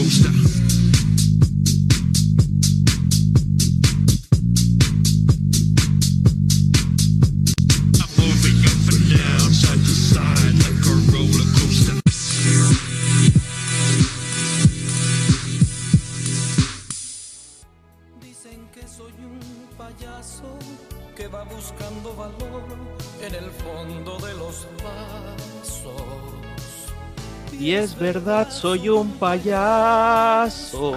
coaster. Verdad, soy un payaso.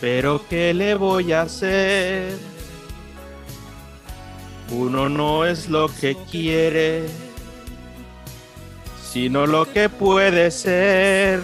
Pero ¿qué le voy a hacer? Uno no es lo que quiere, sino lo que puede ser.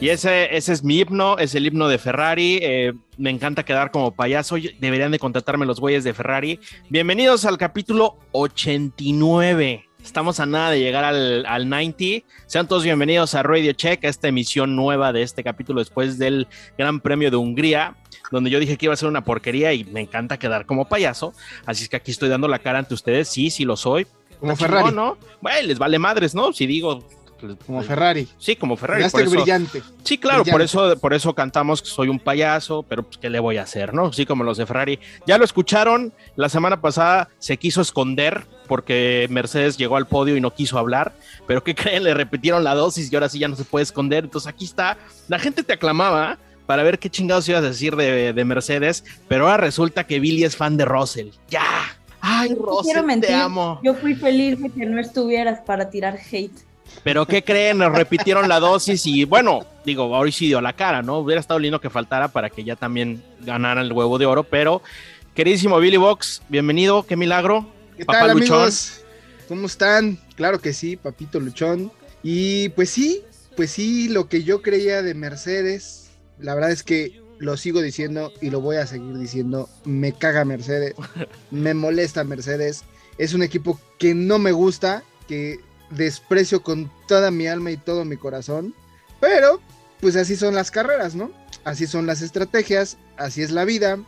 Y ese, ese es mi himno, es el himno de Ferrari. eh, me encanta quedar como payaso. Deberían de contratarme los güeyes de Ferrari. Bienvenidos al capítulo 89. Estamos a nada de llegar al, al 90. Sean todos bienvenidos a Radio Check, a esta emisión nueva de este capítulo después del Gran Premio de Hungría, donde yo dije que iba a ser una porquería y me encanta quedar como payaso. Así es que aquí estoy dando la cara ante ustedes. Sí, sí lo soy. Como Ferrari. chingón, ¿no? Bueno, les vale madres, ¿no? Si digo. Como Ferrari. Sí, como Ferrari. Por eso- brillante. Sí, claro, por eso, por eso cantamos que soy un payaso, pero pues, ¿qué le voy a hacer, no? Sí, como los de Ferrari. Ya lo escucharon, la semana pasada se quiso esconder porque Mercedes llegó al podio y no quiso hablar, pero ¿qué creen? Le repitieron la dosis y ahora sí ya no se puede esconder. Entonces aquí está, la gente te aclamaba para ver qué chingados ibas a decir de, de Mercedes, pero ahora resulta que Billy es fan de Russell. ¡Ya! ¡Ay, No quiero Russell, mentir, te amo! Yo fui feliz de que no estuvieras para tirar hate. Pero ¿qué creen? Nos repitieron la dosis y bueno, digo, ahora sí dio la cara, ¿no? Hubiera estado lindo que faltara para que ya también ganara el huevo de oro, pero queridísimo Billy Box, bienvenido, qué milagro. ¿Qué Papá tal, Luchón. amigos? ¿Cómo están? Claro que sí, papito Luchón. Y pues sí, pues sí, lo que yo creía de Mercedes, la verdad es que lo sigo diciendo y lo voy a seguir diciendo, me caga Mercedes, me molesta Mercedes, es un equipo que no me gusta, que desprecio con toda mi alma y todo mi corazón, pero pues así son las carreras, ¿no? Así son las estrategias, así es la vida,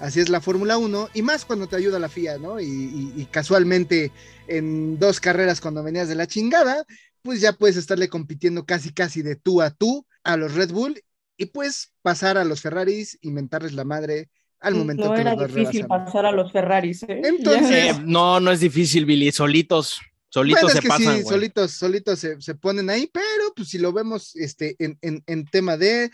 así es la Fórmula 1, y más cuando te ayuda la FIA, ¿no? Y, y- y casualmente en dos carreras cuando venías de la chingada, pues ya puedes estarle compitiendo casi casi de tú a tú a los Red Bull y pues pasar a los Ferraris y mentarles la madre al momento no que era los difícil pasar a los Ferraris. ¿eh? Entonces- Eh, no, no es difícil, Billy, solitos, solitos Bueno, se pasan, sí, solitos, solitos se, se ponen ahí, pero pues si lo vemos este, en, en- en tema de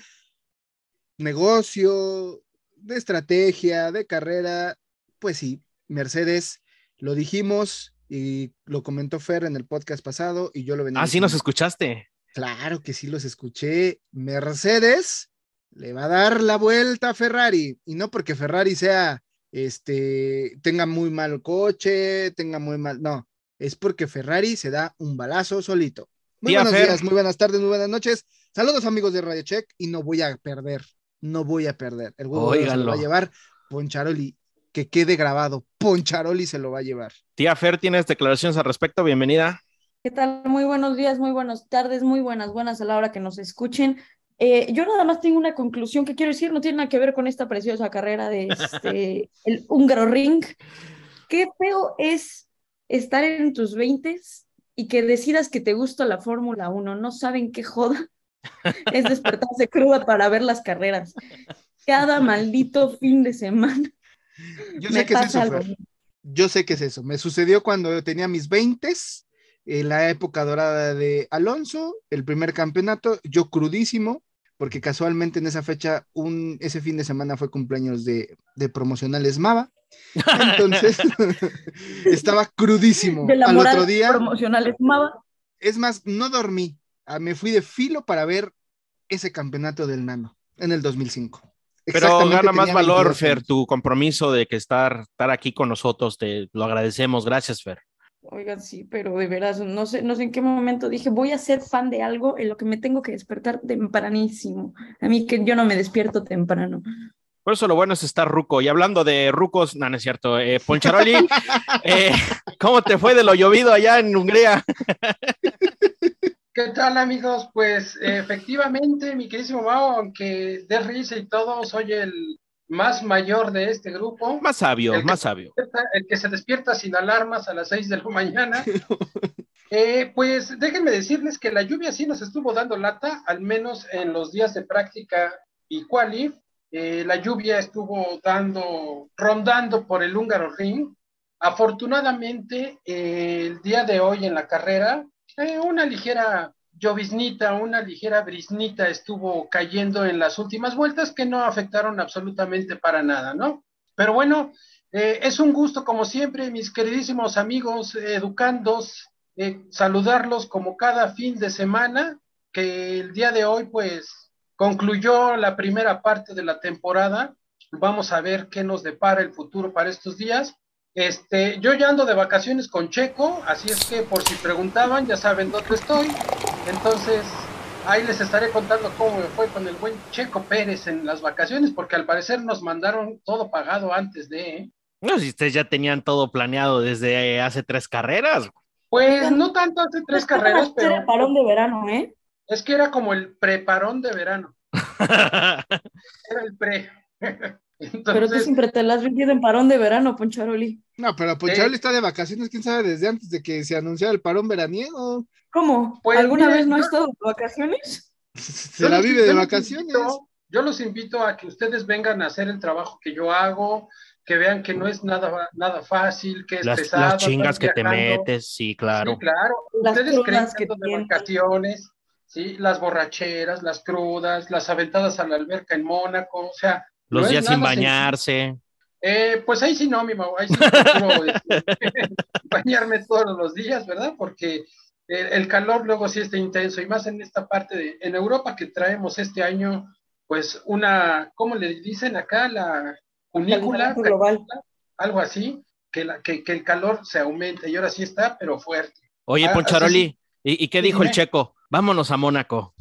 negocio, de estrategia, de carrera, pues sí, Mercedes, lo dijimos y lo comentó Fer en el podcast pasado y yo lo venía Ah, sí nos escuchaste. Claro que sí los escuché. Mercedes le va a dar la vuelta a Ferrari y no porque Ferrari sea este tenga muy mal coche, tenga muy mal, no, es porque Ferrari se da un balazo solito. Muy buenos Fer. días, muy buenas tardes, muy buenas noches. Saludos amigos de Radio Check y no voy a perder, no voy a perder. El huevo se lo va a llevar Poncharoli, que quede grabado. Poncharoli se lo va a llevar. Tía Fer, ¿tienes declaraciones al respecto? Bienvenida. ¿Qué tal? Muy buenos días, muy buenas tardes, muy buenas, buenas a la hora que nos escuchen. Eh, yo nada más tengo una conclusión que quiero decir, no tiene nada que ver con esta preciosa carrera de este, el húngaro ring. Qué feo es estar en tus veintes y que decidas que te gusta la Fórmula 1. No saben qué joda es despertarse cruda para ver las carreras. Cada maldito fin de semana Yo sé que es eso. Yo sé que es eso. Me sucedió cuando tenía mis 20 en la época dorada de Alonso, el primer campeonato, yo crudísimo, porque casualmente en esa fecha, un, ese fin de semana fue cumpleaños de, de promocionales Mava. Entonces, estaba crudísimo. De la Al moral otro día, promocional es Mava. es más, no dormí. Ah, Me fui de filo para ver ese campeonato del Nano en el 2005. Pero gana más valor, 22 Fer, tu compromiso de que estar, estar aquí con nosotros, te lo agradecemos. Gracias, Fer. Oigan, sí, pero de veras, no sé, no sé en qué momento dije, voy a ser fan de algo en lo que me tengo que despertar tempranísimo. A mí que yo no me despierto temprano. Por eso lo bueno es estar ruco. Y hablando de rucos, no, no es cierto. Eh, Poncharoli, eh, ¿cómo te fue de lo llovido allá en Hungría? ¿Qué tal amigos? Pues efectivamente, mi queridísimo Mao, aunque de risa y todo, soy el más mayor de este grupo. Más sabio, El más sabio. El que se despierta sin alarmas a las 6 de la mañana. Eh, pues déjenme decirles que la lluvia sí nos estuvo dando lata, al menos en los días de práctica y quali. Eh, la lluvia estuvo dando, rondando por el húngaro ring. Afortunadamente, eh, el día de hoy en la carrera, una ligera lloviznita, una ligera briznita estuvo cayendo en las últimas vueltas que no afectaron absolutamente para nada, ¿no? Pero bueno, eh, es un gusto como siempre, mis queridísimos amigos educandos, eh, saludarlos como cada fin de semana, que el día de hoy pues concluyó la primera parte de la temporada. Vamos a ver qué nos depara el futuro para estos días. Este, yo ya ando de vacaciones con Checo, así es que por si preguntaban, ya saben dónde estoy. Entonces, ahí les estaré contando cómo me fue con el buen Checo Pérez en las vacaciones, porque al parecer nos mandaron todo pagado antes de. ¿eh? No, si ustedes ya tenían todo planeado desde hace tres carreras. Pues no tanto hace tres carreras, pero Era parón de verano, ¿eh? es que era como el preparón de verano. Era el pre. Pero tú siempre te la has vivido en parón de verano, Poncharoli. No, pero Poncharoli está de vacaciones, quién sabe, desde antes de que se anunciara el parón veraniego. ¿Cómo? Pues, ¿Alguna mira, vez no yo- has estado de vacaciones? Se la vive de vacaciones. invito- yo los invito a que ustedes vengan a hacer el trabajo que yo hago, que vean que no es nada, nada fácil, que es Las, pesado. las chingas que te metes, sí, claro. Sí, claro. Las Ustedes creen que de tienen. vacaciones, ¿sí? Las borracheras, las crudas, las aventadas a la alberca en Mónaco, o sea. No Los días sin bañarse. Eh, pues ahí sí no, mi Mau, ahí sí este, bañarme todos los días, ¿verdad? Porque el, el calor luego sí está intenso y más en esta parte de, en Europa que traemos este año, pues una, ¿cómo le dicen acá? La cunícula, global. algo así, que, la, que, que el calor se aumenta y ahora sí está, pero fuerte. Oye, Ah, Poncharoli, ¿y, y qué dijo el checo? Vámonos a Mónaco.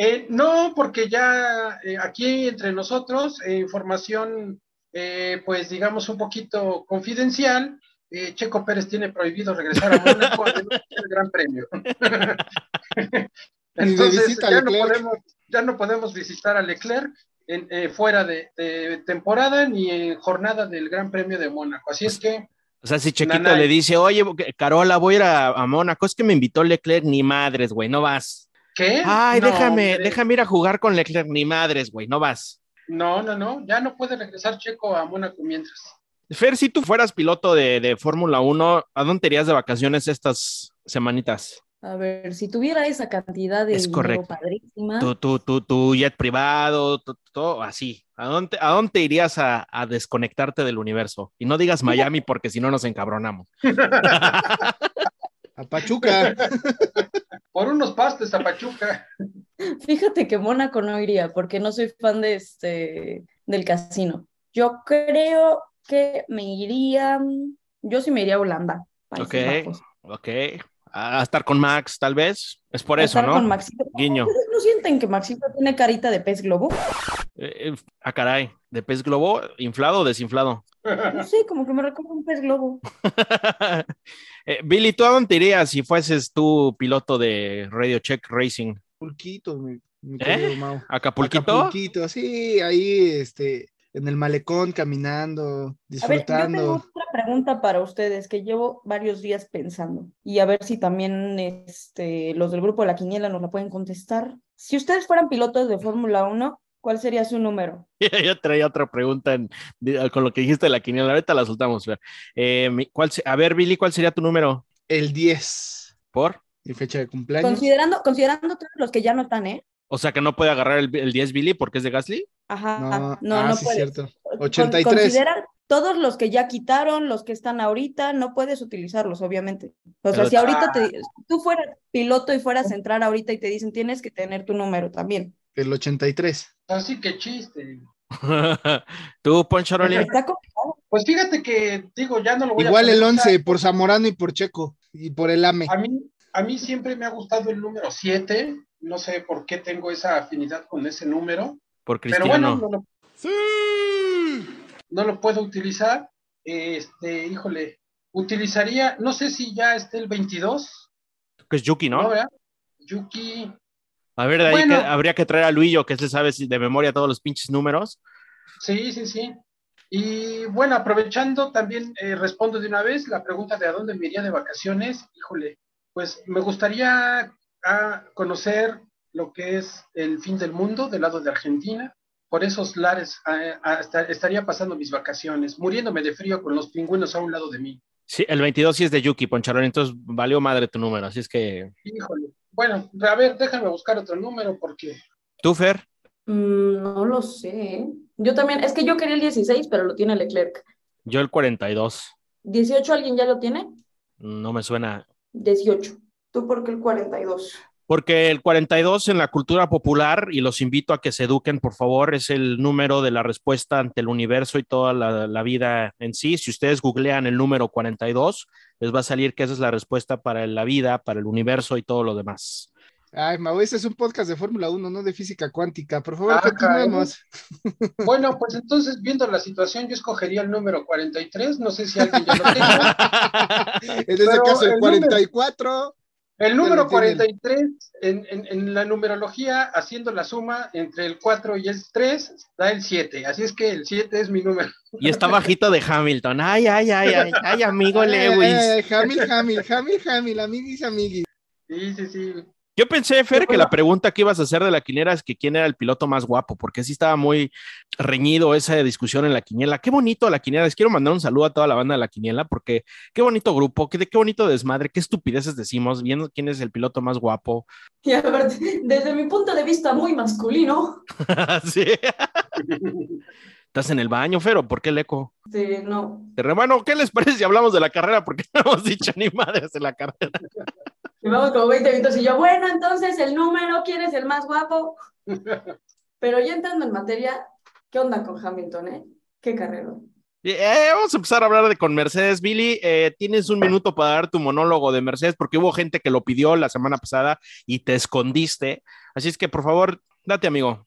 Eh, no, porque ya eh, aquí entre nosotros, eh, información, eh, pues digamos un poquito confidencial, eh, Checo Pérez tiene prohibido regresar a Mónaco el Gran Premio. Entonces, ya no, Leclerc. podemos, ya no podemos visitar a Leclerc en, eh, fuera de, de temporada ni en jornada del Gran Premio de Mónaco. Así es que, O sea, si Chequito Nanay. le dice, oye, Carola, voy a ir a, a Mónaco, es que me invitó Leclerc, ni madres, güey, no vas. ¿Qué? Ay, No, déjame, hombre. déjame ir a jugar con Leclerc, ni madres, güey, no vas. No, no, no, ya no puede regresar Checo a Mónaco mientras. Fer, si tú fueras piloto de, de Fórmula 1, ¿a dónde te irías de vacaciones estas semanitas? A ver, si tuviera esa cantidad de Es dinero correcto. padrísima, Tu, tu, tu, tu jet privado, tu- todo así. ¿A dónde, a dónde irías a, a desconectarte del universo? Y no digas Miami porque si no nos encabronamos. A Pachuca. Por unos pastes a Pachuca. fíjate que Mónaco no iría porque no soy fan de este del casino. Yo creo que me iría, yo sí me iría a Holanda. Ok. Ok. A estar con Max, tal vez. Es por A eso, estar ¿no? con Maxito. Guiño. ¿Ustedes ¿No sienten que Maxito tiene carita de pez globo? Eh, eh, ah, caray. ¿De pez globo? ¿Inflado o desinflado? No sé, como que me recuerda un pez globo. Eh, Billy, ¿tú a dónde irías si fueses tú piloto de Radio Check Racing? Pulquito, mi, mi ¿Eh? querido Mau. ¿Acapulquito? Acapulquito, sí, ahí, este, en el malecón, caminando, A ver, yo tengo disfrutando. otra pregunta para ustedes que llevo varios días pensando y a ver si también este, los del grupo de la quiniela nos la pueden contestar. Si ustedes fueran pilotos de Fórmula 1, ¿cuál sería su número? Yo traía otra pregunta en- de- con lo que dijiste de la quiniela. Ahorita la soltamos. Eh, ¿cuál a ver, Billy, ¿cuál sería tu número? El 10, ¿Por? mi fecha de cumpleaños. Considerando, considerando todos los que ya no están, ¿eh? O sea, que no puede agarrar el, el 10 Billy porque es de Gasly. Ajá, No, no, ah, no sí, puedes. cierto. Con- 83. Considera todos los que ya quitaron, los que están ahorita, no puedes utilizarlos, obviamente. O sea, Pero- si ahorita te, tú fueras piloto y fueras a entrar ahorita y te dicen tienes que tener tu número también. El 83. Así que chiste. Tú, complicado. Pues fíjate que, digo, ya no lo voy a Igual el poder 11 usar. por Zamorano y por Checo y por el AME. A mí, a mí siempre me ha gustado el número 7. No sé por qué tengo esa afinidad con ese número. Por Pero Cristiano. bueno, no lo, no lo puedo utilizar. Este, híjole, utilizaría, no sé si ya esté el 22, que es Yuki, ¿no? Yuki, A ver, de ahí que habría que traer a Luillo, que se sabe de memoria todos los pinches números. sí, sí, sí. Y bueno, aprovechando también, eh, respondo de una vez la pregunta de a dónde me iría de vacaciones. Híjole, pues me gustaría ah, conocer lo que es el fin del mundo del lado de Argentina. Por esos lares ah, ah, esta- estaría pasando mis vacaciones, muriéndome de frío con los pingüinos a un lado de mí. Sí, el 22 sí es de Yuki, Poncharón, entonces valió madre tu número, así es que... Híjole. Bueno, a ver, déjame buscar otro número porque ¿Tú, Fer? Mm, no lo sé. Yo también, es que yo quería el 16, pero lo tiene Leclerc. Yo el 42. ¿18 alguien ya lo tiene? No me suena. 18. ¿Tú por qué el 42? Porque el 42 en la cultura popular, y los invito a que se eduquen, por favor, es el número de la respuesta ante el universo y toda la, la vida en sí. Si ustedes googlean el número 42, les va a salir que esa es la respuesta para la vida, para el universo y todo lo demás. Ay, Mau, este es un podcast de Fórmula 1, no de física cuántica. Por favor, Ah, continuemos. Bueno, pues entonces, viendo la situación, yo escogería el número 43. No sé si alguien ya lo tenga. En este Pero caso, el el número- 44. El número lo tienen. 43, en, en- en la numerología, haciendo la suma entre el 4 y el 3, da el 7. Así es que el 7 es mi número. Y está bajito de Hamilton. Ay, ay, ay, ay, ay, amigo Ay, Lewis. ay, ay, Hamil, Hamil, Hamil, Hamil, amiguis, amiguis. Sí, sí, sí. Yo pensé, Fer, que la pregunta que ibas a hacer de la quiniela es que quién era el piloto más guapo, porque sí estaba muy reñido esa discusión en la quiniela. Qué bonito la quiniela. Les quiero mandar un saludo a toda la banda de la quiniela, porque qué bonito grupo, qué, qué bonito desmadre, qué estupideces decimos, viendo quién es el piloto más guapo. Y a ver, desde mi punto de vista muy masculino, sí. ¿Estás en el baño, Fer, o por qué el eco? este, no. Hermano, ¿qué les parece si hablamos de la carrera? Porque no hemos dicho ni madres de la carrera. Llevamos como 20 minutos y yo, bueno, entonces el número, ¿quién es el más guapo? Pero ya entrando en materia, ¿qué onda con Hamilton, eh? Qué carrera. Eh, vamos a empezar a hablar de con Mercedes. Billy, eh, tienes un minuto para dar tu monólogo de Mercedes porque hubo gente que lo pidió la semana pasada y te escondiste. Así es que, por favor, date, amigo.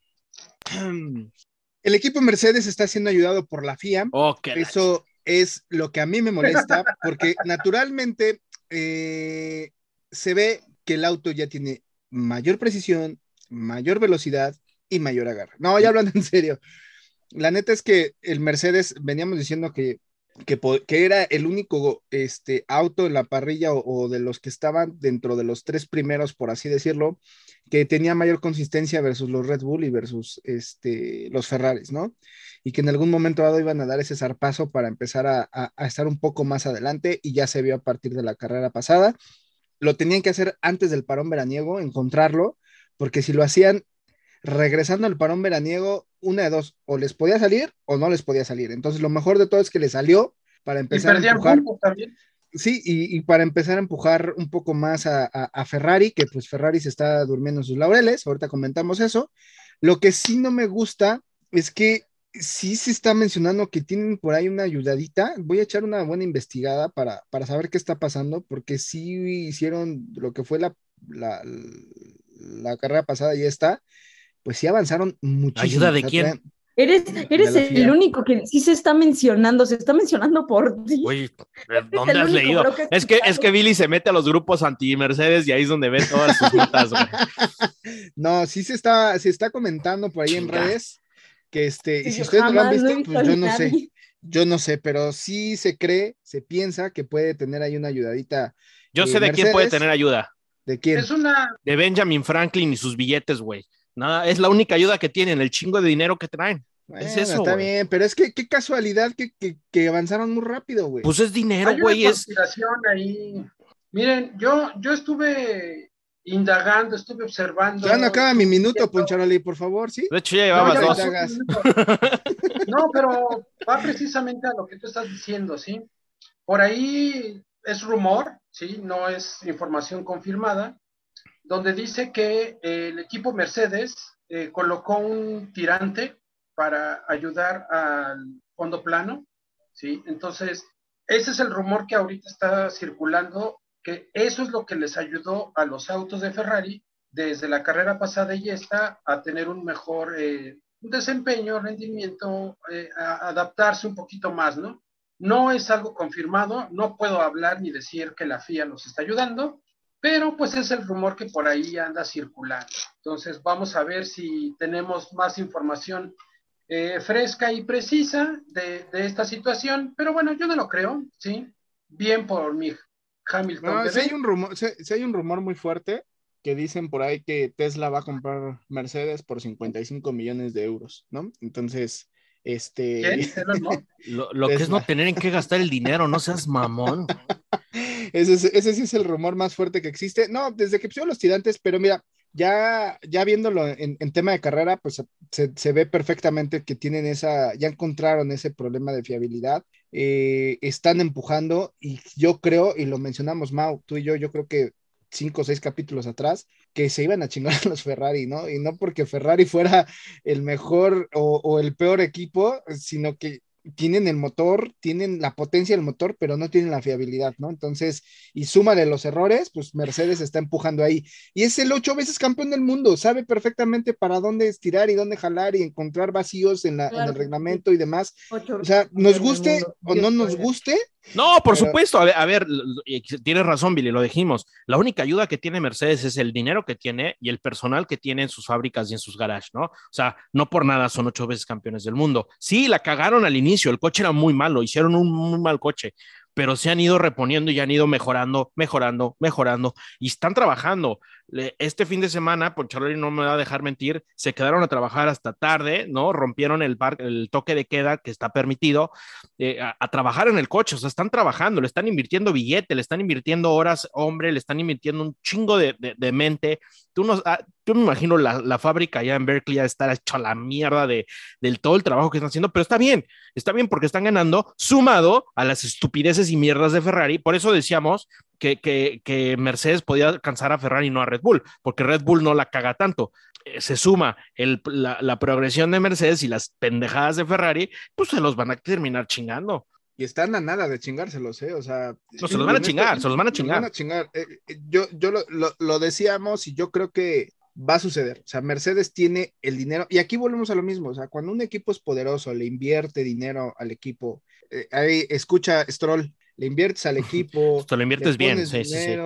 El equipo Mercedes está siendo ayudado por la FIA. Oh, Eso es lo que a mí me molesta, porque naturalmente eh, se ve que el auto ya tiene mayor precisión, mayor velocidad y mayor agarre. No, ya hablando en serio. La neta es que el Mercedes, veníamos diciendo que, que, era el único este, auto en la parrilla o, de los que estaban dentro de los tres primeros, por así decirlo, que tenía mayor consistencia versus los Red Bull y versus este, los Ferraris, ¿no? y que en algún momento dado iban a dar ese zarpazo para empezar a estar un poco más adelante y ya se vio a partir de la carrera pasada. Lo tenían que hacer antes del parón veraniego, encontrarlo, porque si lo hacían regresando al parón veraniego, una de dos, o les podía salir o no les podía salir. Entonces lo mejor de todo es que le salió para Y empezar a empujar. también. Sí, y, y para empezar a empujar un poco más a, a- a Ferrari, que pues Ferrari se está durmiendo en sus laureles, ahorita comentamos eso. Lo que sí no me gusta es que sí se está mencionando que tienen por ahí una ayudadita. Voy a echar una buena investigada para, para saber qué está pasando, porque sí hicieron lo que fue la, la, la carrera pasada y esta, pues sí avanzaron muchísimo. ¿Ayuda de quién? traen- Eres, eres el único que sí se está mencionando, se está mencionando por ti. Oye, ¿dónde has único, leído? que Es que, es que Billy se mete a los grupos anti-Mercedes y ahí es donde ve todas sus notas, güey. No, sí se está, se está comentando por ahí en redes que este, y si ustedes no lo han lo visto, pues yo no sé, yo no sé, pero sí se cree, se piensa que puede tener ahí una ayudadita. Yo Eh, sé de quién puede tener ayuda. ¿De quién? Es una, De Benjamin Franklin y sus billetes, güey. Nada, es la única ayuda que tienen, el chingo de dinero que traen. Bueno, es eso, está bien, pero es que qué casualidad que, que, que avanzaron muy rápido, güey. Pues es dinero, güey. Es, ahí. Miren, yo, yo estuve indagando, estuve observando. ya no acaba mi minuto. Poncharoli, por favor, ¿sí? de hecho, ya No, llevabas ya dos. minuto. No, pero va precisamente a lo que tú estás diciendo, ¿sí? Por ahí es rumor, ¿sí? No es información confirmada, donde dice que eh, el equipo Mercedes eh, colocó un tirante para ayudar al fondo plano, ¿sí? Entonces, ese es el rumor que ahorita está circulando, que eso es lo que les ayudó a los autos de Ferrari desde la carrera pasada y esta a tener un mejor eh, desempeño, rendimiento, eh, a adaptarse un poquito más, ¿no? No es algo confirmado, no puedo hablar ni decir que la FIA nos está ayudando, pero pues es el rumor que por ahí anda circulando. Entonces vamos a ver si tenemos más información eh, fresca y precisa de, de esta situación, pero bueno, yo no lo creo, ¿sí? Bien por mi Hamilton. No, si hay un rumor, sí- sí hay un rumor muy fuerte que dicen por ahí que Tesla va a comprar Mercedes por 55 millones de euros, ¿no? Entonces, este. Lo, lo que es no tener en qué gastar el dinero, no seas mamón. ese, es- ese sí es el rumor más fuerte que existe. No, desde que pusieron los tirantes, pero mira, ya, ya viéndolo en, en tema de carrera, pues se, se ve perfectamente que tienen esa, ya encontraron ese problema de fiabilidad. Eh, están empujando y yo creo, y lo mencionamos Mau, tú y yo, yo creo que cinco o seis capítulos atrás, que se iban a chingar a los Ferrari, ¿no? Y no porque Ferrari fuera el mejor o, o el peor equipo, sino que tienen el motor, tienen la potencia del motor, pero no tienen la fiabilidad, ¿no? Entonces, y súmale los errores, pues Mercedes está empujando ahí. Y es el ocho veces campeón del mundo, sabe perfectamente para dónde estirar y dónde jalar y encontrar vacíos en, la, en el reglamento y demás. Ocho O sea, nos guste o no nos guste, No, por Pero- supuesto. A ver, a ver, tienes razón, Billy, lo dijimos. La única ayuda que tiene Mercedes es el dinero que tiene y el personal que tiene en sus fábricas y en sus garages, ¿no? O sea, no por nada son ocho veces campeones del mundo. Sí, la cagaron al inicio, el coche era muy malo, hicieron un muy mal coche, pero se han ido reponiendo y han ido mejorando, mejorando, mejorando y están trabajando. Este fin de semana, por Charlie no me va a dejar mentir, se quedaron a trabajar hasta tarde, ¿no? Rompieron el, par- el toque de queda que está permitido eh, a, trabajar en el coche, o sea, están trabajando, le están invirtiendo billete, le están invirtiendo horas, hombre, le están invirtiendo un chingo de, de- mente. Tú, no, ah, yo me imagino la, la fábrica allá en Berkeley ya está hecha la mierda de, del todo el trabajo que están haciendo, pero está bien, está bien porque están ganando sumado a las estupideces y mierdas de Ferrari. Por eso decíamos que, que, que Mercedes podía alcanzar a Ferrari y no a Red Bull, porque Red Bull no la caga tanto. Eh, se suma el, la, la progresión de Mercedes y las pendejadas de Ferrari, pues se los van a terminar chingando. y están a nada de chingárselos, ¿eh? O sea. No, se los van a en chingar, se los van a chingar. chingar. Eh, eh, yo yo lo, lo- lo decíamos y yo creo que va a suceder. O sea, Mercedes tiene el dinero. Y aquí volvemos a lo mismo. O sea, cuando un equipo es poderoso, le invierte dinero al equipo. eh, ahí escucha, Stroll, le inviertes al equipo. Te lo inviertes le bien, sí, sí, sí.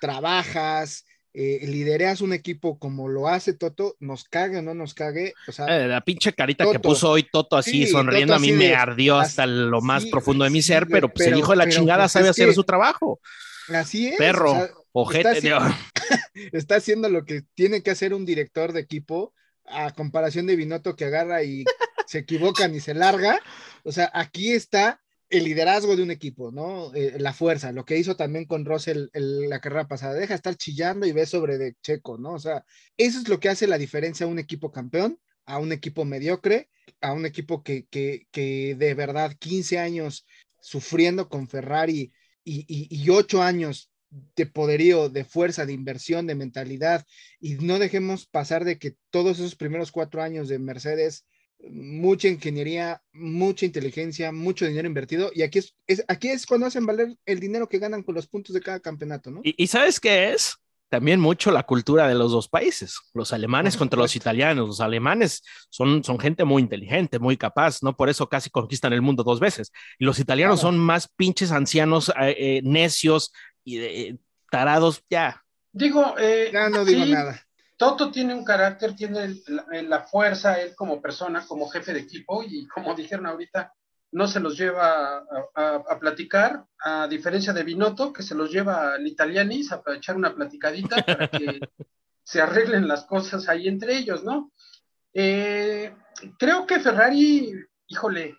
trabajas, eh, lidereas un equipo como lo hace Toto, nos cague o no nos cague. O sea, Eh, la pinche carita que puso hoy Toto así Sí, sonriendo Toto a mí así me de- ardió hasta lo más sí, profundo de mi sí, ser, pero pues el pero- hijo de la pero, chingada pues, sabe hacer que- su trabajo. así es. Perro, o sea, Ojete, está Dios. está haciendo lo que tiene que hacer un director de equipo a comparación de Binotto que agarra y se equivocan y se larga. O sea, aquí está el liderazgo de un equipo, ¿no? Eh, la fuerza, lo que hizo también con Russell el- la carrera pasada, deja de estar chillando y ve sobre de Checo, ¿no? O sea, eso es lo que hace la diferencia a un equipo campeón, a un equipo mediocre, a un equipo que, que, que de verdad 15 años sufriendo con Ferrari y, y, y 8 años de poderío, de fuerza, de inversión, de mentalidad, y no dejemos pasar de que todos esos primeros cuatro años de Mercedes, mucha ingeniería, mucha inteligencia, mucho dinero invertido, y aquí es, es- aquí es cuando hacen valer el dinero que ganan con los puntos de cada campeonato, ¿no? ¿Y, y sabes qué es? También mucho la cultura de los dos países, los alemanes contra los italianos. Los alemanes son, son gente muy inteligente, muy capaz, ¿no? Por eso casi conquistan el mundo dos veces. Y los italianos Claro. son más pinches ancianos, eh, eh, necios y eh, tarados, ya. Digo, eh, Ya no digo sí, nada. Toto tiene un carácter, tiene la, la fuerza, él como persona, como jefe de equipo, y como dijeron ahorita, no se los lleva a, a- a platicar, a diferencia de Binotto, que se los lleva al Italianis a echar una platicadita para que se arreglen las cosas ahí entre ellos, ¿no? Eh, creo que Ferrari, híjole,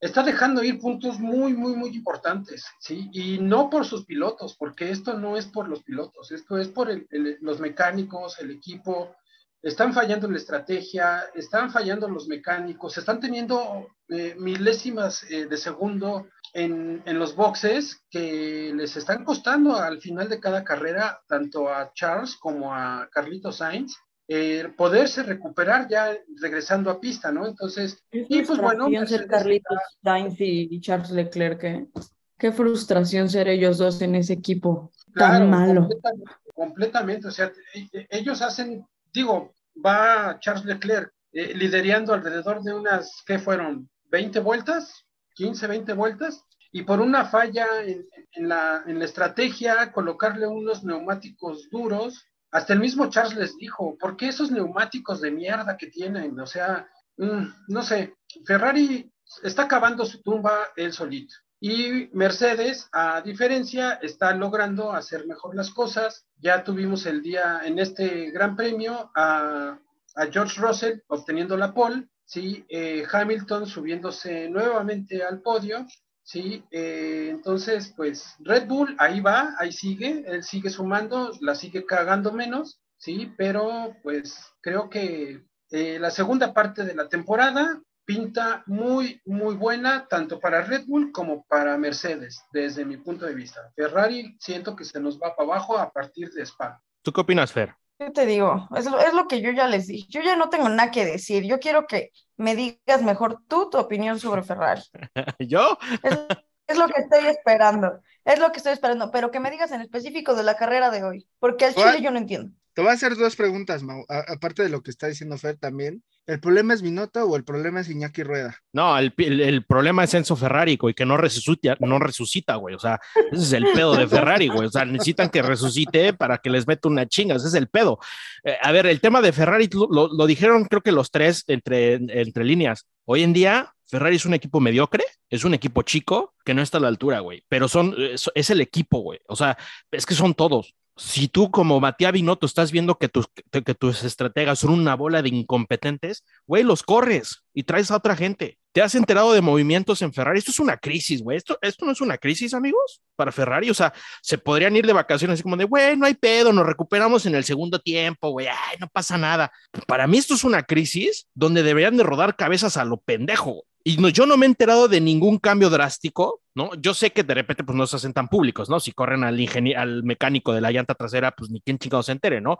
está dejando ir puntos muy, muy, muy importantes, ¿sí? Y no por sus pilotos, porque esto no es por los pilotos, esto es por los mecánicos, el equipo. Están fallando en la estrategia, están fallando los mecánicos, están teniendo eh, milésimas eh, de segundo en, en los boxes que les están costando al final de cada carrera, tanto a Charles como a Carlito Sainz, eh, poderse recuperar ya regresando a pista, ¿no? Entonces, Qué Y, pues, bueno, frustración ser Carlitos Sainz y Charles Leclerc, ¿eh? Qué frustración ser ellos dos en ese equipo tan Claro, malo. Completamente, completamente, o sea, e- e- ellos hacen, digo, va Charles Leclerc eh, liderando alrededor de unas, ¿qué fueron? ¿20 vueltas? ¿15, 20 vueltas? Y por una falla en, en la, en la estrategia, colocarle unos neumáticos duros, hasta el mismo Charles les dijo, ¿por qué esos neumáticos de mierda que tienen? O sea, mm, no sé, Ferrari está cavando su tumba él solito. Y Mercedes, a diferencia, está logrando hacer mejor las cosas. Ya tuvimos el día en este Gran Premio a, George Russell obteniendo la pole, ¿sí? Eh, Hamilton subiéndose nuevamente al podio, ¿sí? Eh, entonces, pues Red Bull ahí va, ahí sigue, él sigue sumando, la sigue cagando menos, ¿sí? Pero pues creo que eh, la segunda parte de la temporada pinta muy, muy buena, tanto para Red Bull como para Mercedes, desde mi punto de vista. Ferrari siento que se nos va para abajo a partir de Spa. ¿Tú qué opinas, Fer? ¿Qué te digo? Es lo, es lo que yo ya les dije. Yo ya no tengo nada que decir. Yo quiero que me digas mejor tú tu opinión sobre Ferrari. ¿Yo? Es, es lo que estoy esperando. Es lo que estoy esperando. Pero que me digas en específico de la carrera de hoy. Porque al. Chile yo no entiendo. Te voy a hacer dos preguntas, Mau, aparte de lo que está diciendo Fer también. ¿El problema es Binotto o el problema es Iñaki Rueda? No, el, problema es Enzo Ferrari, güey, que no resucita, no resucita, güey. O sea, ese es el pedo de Ferrari, güey. O sea, necesitan que resucite para que les meta una chinga. Ese es el pedo. Eh, a ver, el tema de Ferrari lo dijeron, creo que los tres entre, entre líneas. Hoy en día, Ferrari es un equipo mediocre, es un equipo chico que no está a la altura, güey. Pero son, es, es el equipo, güey. O sea, es que son todos. Si tú, como Matías Binotto, estás viendo que tus, que, tus estrategas son una bola de incompetentes, güey, los corres y traes a otra gente. ¿Te has enterado de movimientos en Ferrari? Esto es una crisis, güey. Esto, esto no es una crisis, amigos, para Ferrari. O sea, se podrían ir de vacaciones así como de, güey, no hay pedo, nos recuperamos en el segundo tiempo, güey, ay, no pasa nada. Para mí esto es una crisis donde deberían de rodar cabezas a lo pendejo. Y no, yo no me he enterado de ningún cambio drástico, ¿no? Yo sé que de repente pues no se hacen tan públicos, ¿no? Si corren al, al mecánico de la llanta trasera, pues ni quien chingado se entere, ¿no?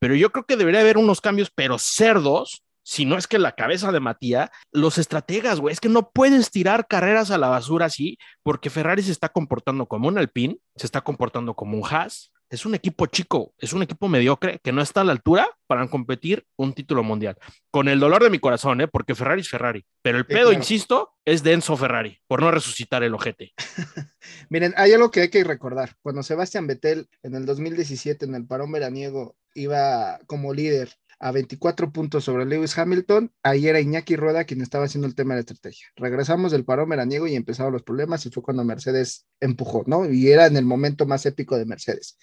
Pero yo creo que debería haber unos cambios, pero cerdos, si no es que la cabeza de Matías, los estrategas, güey, es que no puedes tirar carreras a la basura así, porque Ferrari se está comportando como un Alpine, se está comportando como un Haas. Es un equipo chico, es un equipo mediocre que no está a la altura para competir un título mundial. Con el dolor de mi corazón, ¿eh? porque Ferrari es Ferrari. Pero el Sí, pedo, claro. insisto, es de Enzo Ferrari, por no resucitar el ojete. Miren, hay algo que hay que recordar. Cuando Sebastián Vettel en el 2017 en el parón veraniego iba como líder a 24 puntos sobre Lewis Hamilton, ahí era Iñaki Rueda quien estaba haciendo el tema de la estrategia. Regresamos del parón veraniego y empezaron los problemas y fue cuando Mercedes empujó, ¿no? Y era en el momento más épico de Mercedes.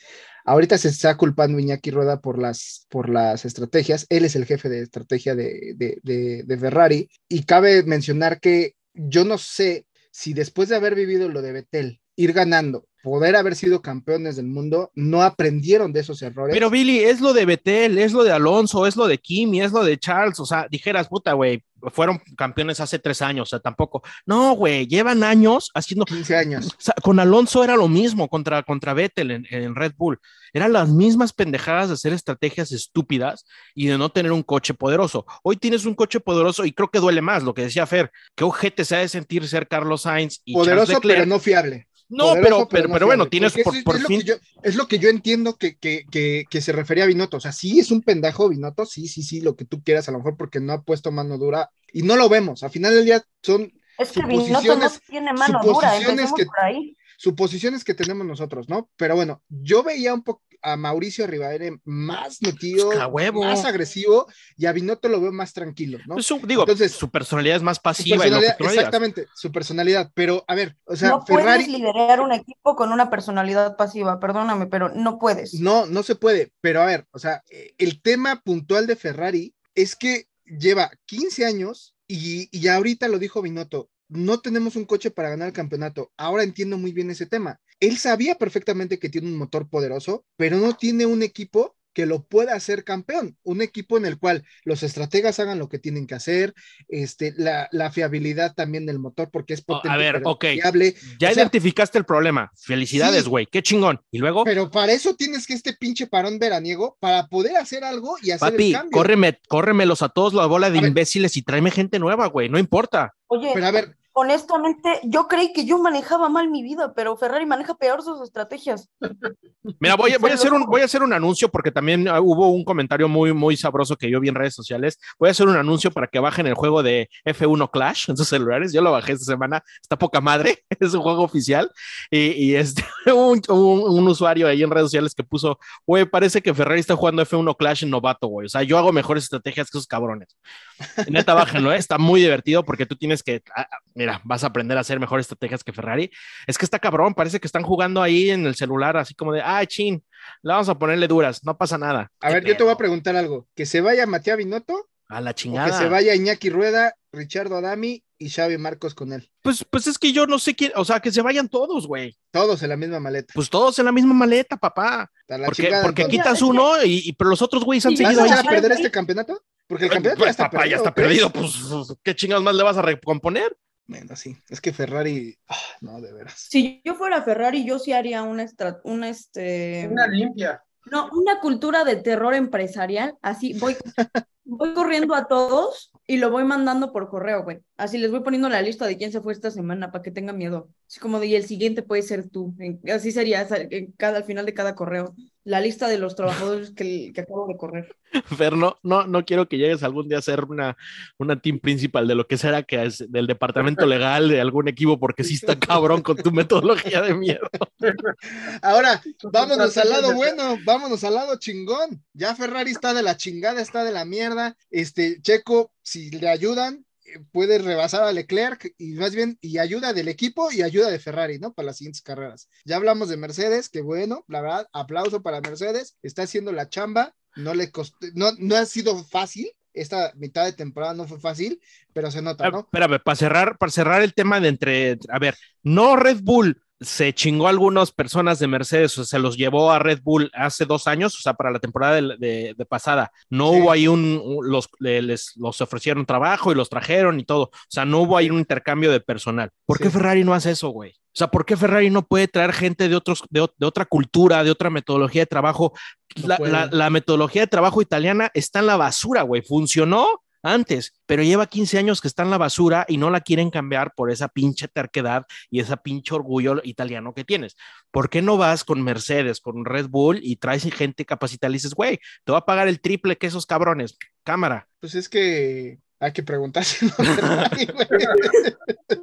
Ahorita se está culpando Iñaki Rueda por las, por las estrategias. Él es el jefe de estrategia de, de, de, de Ferrari. Y cabe mencionar que yo no sé si después de haber vivido lo de Vettel, ir ganando, poder haber sido campeones del mundo, no aprendieron de esos errores. Pero Billy, es lo de Betel, es lo de Alonso, es lo de Kimi, es lo de Charles. O sea, dijeras, puta, güey, fueron campeones hace tres años, o sea, tampoco. No, güey, llevan años haciendo. 15 años. O sea, con Alonso era lo mismo contra, contra Vettel en, en Red Bull. Eran las mismas pendejadas de hacer estrategias estúpidas y de no tener un coche poderoso. Hoy tienes un coche poderoso y creo que duele más, lo que decía Fer. Qué ojete se ha de sentir ser Carlos Sainz y Charles Poderoso, Leclerc. pero no fiable. No, Poderoso, pero, pero, pero bueno, tienes por, es- por es lo fin. que yo- es lo que yo entiendo que, que, que, que se refería a Binotto. O sea, sí es un pendejo Binotto, sí, sí, sí, lo que tú quieras, a lo mejor porque no ha puesto mano dura y no lo vemos. Al final del día son Es que Binotto no tiene mano dura, que- por ahí. suposiciones que tenemos nosotros, ¿no? Pero bueno, yo veía un poco a Mauricio Rivaere más metido, Pues, más agresivo y a Binotto lo veo más tranquilo, ¿no? Pues, su- digo, Entonces, su personalidad es más Su pasiva personalidad, digas. exactamente, su personalidad. Pero, a ver, o sea, no Ferrari puedes liderar un equipo con una personalidad pasiva, perdóname, pero no puedes. no, no se puede. Pero a ver, o sea, eh, el tema puntual de Ferrari es que lleva 15 años y, y ahorita lo dijo Binotto, no tenemos un coche para ganar el campeonato. Ahora entiendo muy bien ese tema. Él sabía perfectamente que tiene un motor poderoso, pero no tiene un equipo que lo pueda hacer campeón, un equipo en el cual los estrategas hagan lo que tienen que hacer, este, la, la fiabilidad también del motor, porque es Oh, potente, a ver, pero ok. fiable. Ya O sea- identificaste el problema. Felicidades, Sí. güey. Qué chingón. Y luego, Pero para eso tienes que este pinche parón veraniego para poder hacer algo y hacer papi, el cambio. córreme, córremelos a todos la bola de A ver. imbéciles y tráeme gente nueva, güey. No importa. Oye, Pero a ver, honestamente, yo creí que yo manejaba mal mi vida, pero Ferrari maneja peor sus estrategias. Mira, voy, a- voy a Se hacer un, voy a hacer un anuncio porque también ah, hubo un comentario muy, muy sabroso que yo vi en redes sociales. Voy a hacer un anuncio para que bajen el juego de F1 Clash en sus celulares. Yo lo bajé esta semana. Está poca madre. Es un juego oficial. Y, y este, un, un, un usuario ahí en redes sociales que puso, güey, parece que Ferrari está jugando F1 Clash en novato, güey. O sea, yo hago mejores estrategias que esos cabrones. Neta, bájenlo, ¿eh? está muy divertido porque tú tienes que, ah, ah, mira, vas a aprender a hacer mejores estrategias que Ferrari. Es que está cabrón, parece que están jugando ahí en el celular, así como de, ah, chin, le vamos a ponerle duras, no pasa nada. A ¿Qué ver, yo te voy a preguntar algo. ¿Que se vaya Matías Binotto A la o chingada. que se vaya Iñaki Rueda, Richardo Adami y Xavi Marcos con él? Pues, pues es que yo no sé quién, o sea, que se vayan todos, güey. Todos en la misma maleta. Pues todos en la misma maleta, papá. La Porque, chingada, porque quitas uno y, y- pero los otros güeyes han Sí, ¿Vas seguido a ahí. a perder este campeonato? Porque el campeonato Pues, ya está papá, perdido. ya está perdido, pues qué chingados más le vas a recomponer. Bueno, sí. Es que Ferrari. ah, no, de veras. Si yo fuera Ferrari, yo sí haría una, estra- una, este, Una limpia. no, una cultura de terror empresarial. Así voy, voy corriendo a todos y lo voy mandando por correo, güey. Así les voy poniendo la lista de quién se fue esta semana para que tengan miedo. Así como de, y el siguiente puede ser tú. En- Así sería en cada, al final de cada correo. La lista de los trabajadores que, que acabo de correr. Fer, no, no, no quiero que llegues algún día a ser una, una team principal de lo que será que es del departamento legal de algún equipo, porque sí está cabrón con tu metodología de miedo. Ahora, vámonos al lado bueno, vámonos al lado chingón. Ya Ferrari está de la chingada, está de la mierda. Este, Checo, si le ayudan, puede rebasar a Leclerc y más bien, y ayuda del equipo y ayuda de Ferrari, ¿no? Para las siguientes carreras. Ya hablamos de Mercedes, que bueno, la verdad, aplauso para Mercedes, está haciendo la chamba, no le costó, no, no ha sido fácil. Esta mitad de temporada no fue fácil, pero se nota, Ah, ¿no? Espérame, para cerrar, para cerrar el tema de entre, a ver, no Red Bull se chingó a algunas personas de Mercedes, o se los llevó a Red Bull hace dos años, o sea, para la temporada de, de- de pasada. No Sí. hubo ahí un, los, le- les, los ofrecieron trabajo y los trajeron y todo. O sea, no hubo ahí un intercambio de personal. ¿Por qué. Ferrari no hace eso, güey? O sea, ¿por qué Ferrari no puede traer gente de otros, de, de otra cultura, de otra metodología de trabajo? No La, puede. la- la metodología de trabajo italiana está en la basura, güey. Funcionó antes, pero lleva 15 años que está en la basura y no la quieren cambiar por esa pinche terquedad y esa pinche orgullo italiano que tienes. ¿Por qué no vas con Mercedes, con Red Bull y traes gente capacitada y dices, güey, te va a pagar el triple que esos cabrones? Cámara. Pues es que hay que preguntarse.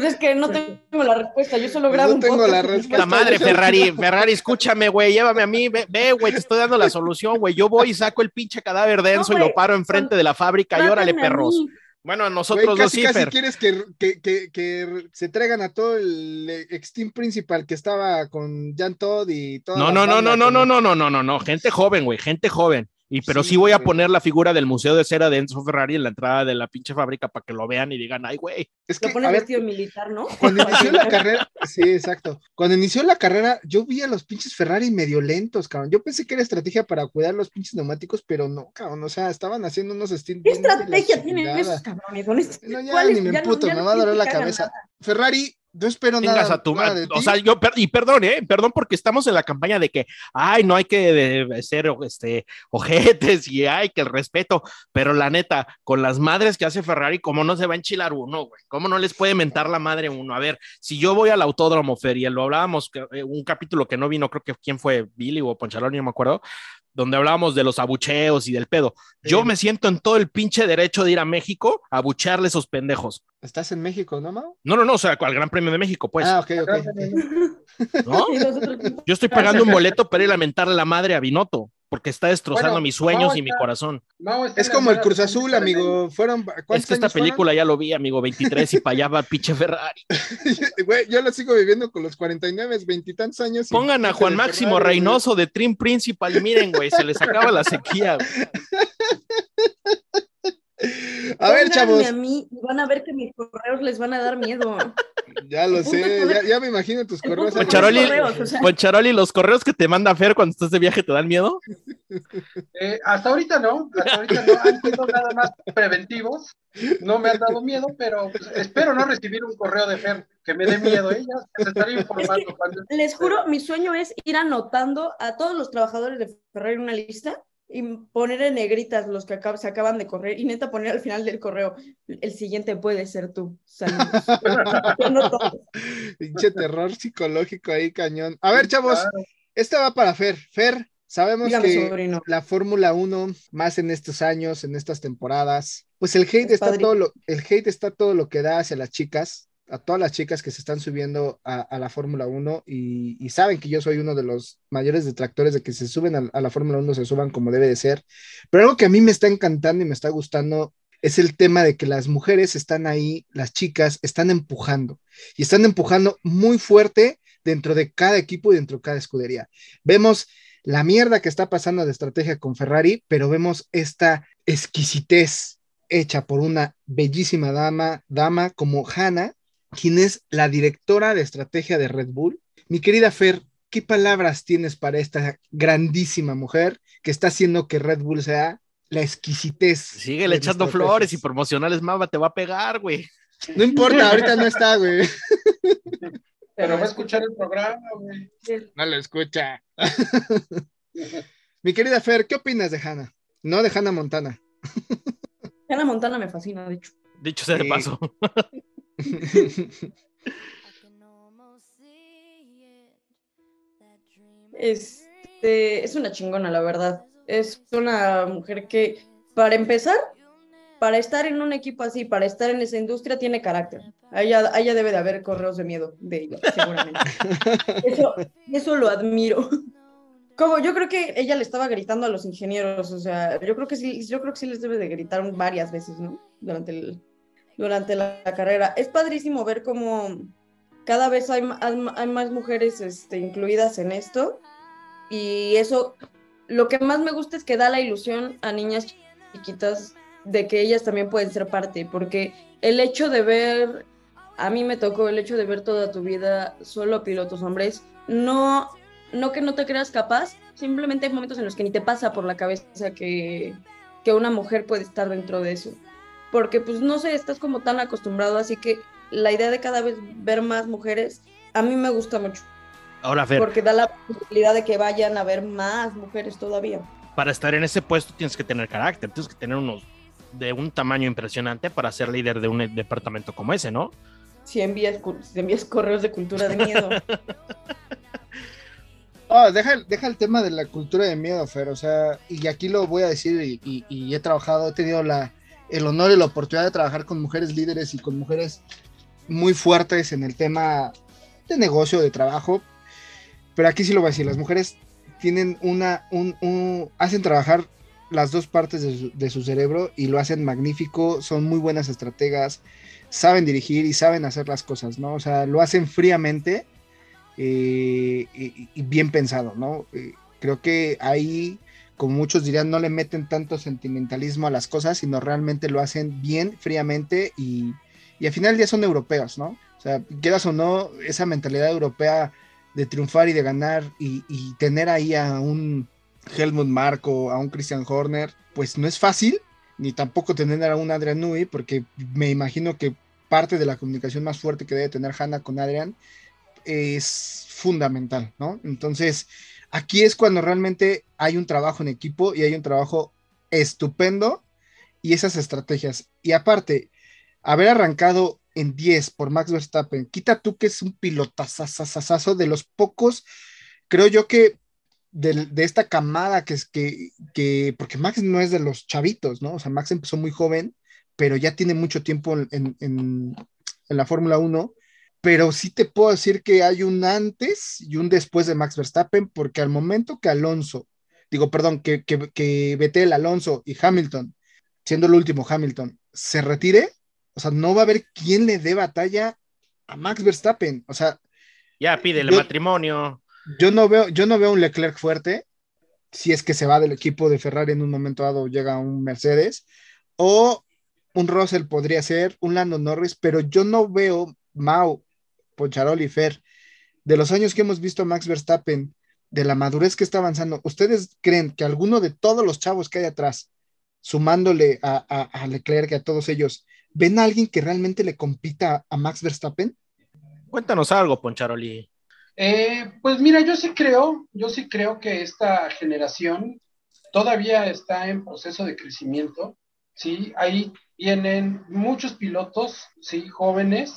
¿no? Pues es que no tengo la respuesta, yo solo No grabo un tengo podcast la respuesta. La madre, Ferrari, Ferrari, escúchame, güey, llévame a mí, ve, güey, te estoy dando la solución, güey. Yo voy y saco el pinche cadáver denso y güey, lo paro enfrente de la fábrica y órale, a perros. Bueno, a nosotros dos casi, sí, casi quieres que, que, que, que se traigan a todo el ex team principal que estaba con Jan Todd y todo. No, no, no, no, no, no, no, no, no, no, no, gente joven, güey, gente joven. Y pero sí, Sí, voy a güey. poner la figura del Museo de Cera de Enzo Ferrari en la entrada de la pinche fábrica para que lo vean y digan, ay, güey. Es que, Lo ver, vestido militar, ¿no? cuando inició la carrera, sí, exacto. Cuando inició la carrera, yo vi a los pinches Ferrari medio lentos, cabrón. Yo pensé que era estrategia para cuidar los pinches neumáticos, pero no, cabrón. O sea, estaban haciendo unos stints. ¿Qué estrategia tienen esos cabrones? No, ya ni me no- emputo, ya me no va a doler la cabeza. nada. Ferrari, no espero nada, a tu nada de O ti. sea, yo, y perdón, ¿eh? Perdón porque estamos en la campaña de que, ay, no hay que de- ser este, ojetes y ay, que el respeto. Pero la neta, con las madres que hace Ferrari, ¿cómo no se va a enchilar uno, güey? ¿Cómo no les puede mentar la madre uno? A ver, si yo voy al autódromo, Fer, y lo hablábamos, que, eh, un capítulo que no vino, creo que quién fue, Billy o Ponchalón, no me acuerdo, donde hablábamos de los abucheos y del pedo. Yo Sí. me siento en todo el pinche derecho de ir a México a abuchearle esos pendejos. Estás en México, ¿no, Mau? No, no, no, o sea, al Gran Premio de México, pues, ah, ok, ok. Yo estoy pagando un boleto para ir a lamentarle la madre a Binotto, porque está destrozando Bueno, mis sueños y mi corazón. Es como el Cruz Azul, amigo. Fueron. Es ¿cuántos que esta fueron? película ya lo vi, amigo, 23 y para allá va pinche Ferrari. Güey, yo lo sigo viviendo con los 49, veintitantos años. y Pongan a Juan Máximo Ferrari, güey. Reynoso de Trim Principal y miren, güey, se les acaba la sequía. güey. A ver, chavos, a mí van a ver que mis correos les van a dar miedo. ya lo sé, ya, ya me imagino tus correos. Poncharoli, correos, o sea, Poncharoli, ¿los correos que te manda Fer cuando estás de viaje te dan miedo? Eh, hasta ahorita no, hasta ahorita no, han sido nada más preventivos, no me han dado miedo, pero pues, espero no recibir un correo de Fer que me dé miedo, ella se estaría informando cuando... les juro, mi sueño es ir anotando a todos los trabajadores de Ferrari en una lista y poner en negritas los que acab- se acaban de correr y neta poner al final del correo, el siguiente puede ser tú. Pinche terror psicológico ahí, cañón. A ver, chavos, Claro. esta va para Fer. Fer, sabemos Dígame, que sobrino. la Fórmula 1, más en estos años, en estas temporadas, pues el hate Es está todo lo, el hate está todo lo que da hacia las chicas, a todas las chicas que se están subiendo a, la Fórmula 1 y, saben que yo soy uno de los mayores detractores de que se suben a, la Fórmula 1, se suban como debe de ser. Pero algo que a mí me está encantando y me está gustando es el tema de que las mujeres están ahí, las chicas están empujando y están empujando muy fuerte dentro de cada equipo y dentro de cada escudería. Vemos la mierda que está pasando de estrategia con Ferrari, pero vemos esta exquisitez hecha por una bellísima dama, dama como Hannah, quien es la directora de estrategia de Red Bull. Mi querida Fer, ¿qué palabras tienes para esta grandísima mujer que está haciendo que Red Bull sea la exquisitez? Sigue de echando flores y promocionales, Mama, te va a pegar, güey. No importa, ahorita no está, güey. Pero va a escuchar el programa, güey. No lo escucha. Mi querida Fer, ¿qué opinas de Hannah? No de Hannah Montana. Hannah Montana me fascina, de hecho. Dicho sea de Sí. paso. Este, es una chingona, la verdad. Es una mujer que, para empezar, para estar en un equipo así, para estar en esa industria, tiene carácter. A ella, a ella debe de haber correos de miedo de ella, seguramente. eso, eso lo admiro. Como yo creo que ella le estaba gritando a los ingenieros, o sea, yo creo que sí, yo creo que sí les debe de gritar varias veces, ¿no? Durante el, durante la, carrera. Es padrísimo ver cómo cada vez hay, más mujeres este, incluidas en esto y eso, lo que más me gusta es que da la ilusión a niñas chiquitas de que ellas también pueden ser parte, porque el hecho de ver, a mí me tocó el hecho de ver toda tu vida solo pilotos hombres, no, no que no te creas capaz, simplemente hay momentos en los que ni te pasa por la cabeza que, que una mujer puede estar dentro de eso, porque pues no sé, estás como tan acostumbrado, así que la idea de cada vez ver más mujeres, a mí me gusta mucho Ahora, Fer, porque da la posibilidad de que vayan a ver más mujeres todavía. para estar en ese puesto tienes que tener carácter, tienes que tener unos de un tamaño impresionante para ser líder de un departamento como ese, ¿no? Si envías, si envías correos de cultura de miedo. Oh, deja, deja el tema de la cultura de miedo, Fer. O sea, y aquí lo voy a decir, y, y- y he trabajado, he tenido la, el honor y la oportunidad de trabajar con mujeres líderes y con mujeres muy fuertes en el tema de negocio, de trabajo. Pero aquí sí lo voy a decir, las mujeres tienen una, un, un- hacen trabajar las dos partes de su, cerebro y lo hacen magnífico, son muy buenas estrategas, saben dirigir y saben hacer las cosas, ¿no? O sea, lo hacen fríamente eh, y, y bien pensado, ¿no? Eh, creo que ahí, como muchos dirían, no le meten tanto sentimentalismo a las cosas, sino realmente lo hacen bien, fríamente y, y al final ya son europeos, ¿no? O sea, quieras o no, esa mentalidad europea de triunfar y de ganar y, y tener ahí a un Helmut Marko, a un Christian Horner, pues no es fácil, ni tampoco tener a un Adrian Nui, porque me imagino que parte de la comunicación más fuerte que debe tener Hannah con Adrian es fundamental, ¿no? Entonces, aquí es cuando realmente hay un trabajo en equipo y hay un trabajo estupendo y esas estrategias. Y aparte, haber arrancado en 10 por Max Verstappen, quita tú que es un pilotazazazazo de los pocos, creo yo que de, esta camada que es que, que, porque Max no es de los chavitos, ¿no? O sea, Max empezó muy joven, pero ya tiene mucho tiempo en, en, en, en la Fórmula 1 pero sí te puedo decir que hay un antes y un después de Max Verstappen, porque al momento que Alonso, digo, perdón, que, que, que Vettel, Alonso y Hamilton, siendo el último Hamilton, se retire, o sea, no va a haber quien le dé batalla a Max Verstappen. O sea, Ya pídele Yo- matrimonio. yo no veo, yo no veo un Leclerc fuerte, si es que se va del equipo de Ferrari en un momento dado, llega un Mercedes, o un Russell podría ser, un Lando Norris, pero yo no veo Mau, Poncharoli, Fer, de los años que hemos visto a Max Verstappen, de la madurez que está avanzando, ¿ustedes creen que alguno de todos los chavos que hay atrás, sumándole a, a, a Leclerc y a todos ellos, ven a alguien que realmente le compita a Max Verstappen? Cuéntanos algo, Poncharoli. Eh, pues mira, yo sí creo, yo sí creo que esta generación todavía está en proceso de crecimiento, ¿sí? Ahí vienen muchos pilotos, ¿sí? Jóvenes.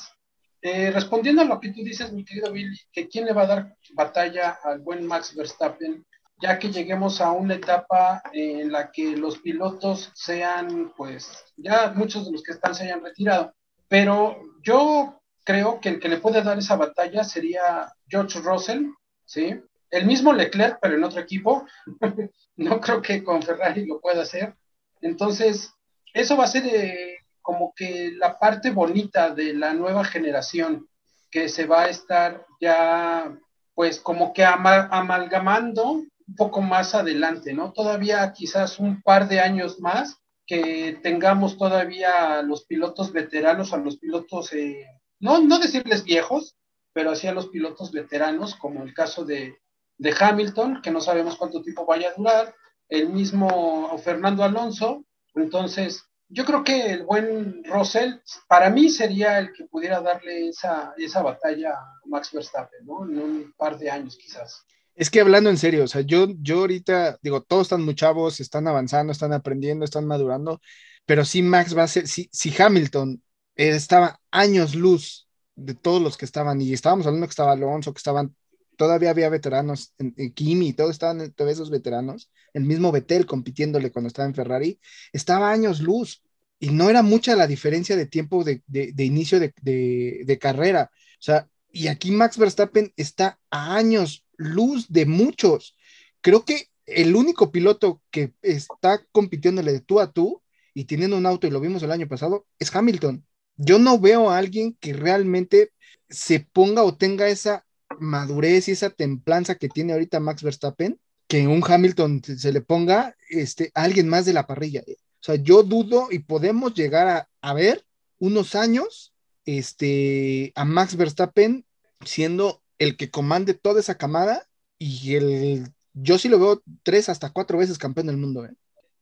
Eh, respondiendo a lo que tú dices, mi querido Billy, que quién le va a dar batalla al buen Max Verstappen, ya que lleguemos a una etapa en la que los pilotos sean, pues, ya muchos de los que están se hayan retirado. Pero yo creo que el que le puede dar esa batalla sería George Russell, ¿sí? El mismo Leclerc, pero en otro equipo. no creo que con Ferrari lo pueda hacer. Entonces, eso va a ser eh, como que la parte bonita de la nueva generación que se va a estar ya, pues como que ama- amalgamando un poco más adelante, ¿no? Todavía quizás un par de años más que tengamos todavía a los pilotos veteranos, a los pilotos, eh, no, no decirles viejos, pero así a los pilotos veteranos, como el caso de, de Hamilton, que no sabemos cuánto tiempo vaya a durar, el mismo Fernando Alonso. Entonces, yo creo que el buen Russell, para mí sería el que pudiera darle esa, esa batalla a Max Verstappen, ¿no? En un par de años quizás. Es que hablando en serio, o sea, yo, yo ahorita digo, todos están muy chavos, están avanzando, están aprendiendo, están madurando, pero sí Max va a ser, si, si Hamilton estaba años luz de todos los que estaban, y estábamos hablando que estaba Alonso, que estaban, todavía había veteranos, en Kimi, todos estaban, todos esos veteranos, el mismo Vettel compitiéndole cuando estaba en Ferrari, estaba años luz, y no era mucha la diferencia de tiempo de, inicio de, carrera, o sea, y aquí Max Verstappen está a años luz de muchos. Creo que el único piloto que está compitiéndole de tú a tú y teniendo un auto, y lo vimos el año pasado, es Hamilton. Yo no veo a alguien que realmente se ponga o tenga esa madurez y esa templanza que tiene ahorita Max Verstappen, que un Hamilton se, se le ponga este, a alguien más de la parrilla. O sea, yo dudo y podemos llegar a, a ver unos años este, a Max Verstappen siendo el que comande toda esa camada y el, yo sí lo veo tres hasta cuatro veces campeón del mundo. ¿eh?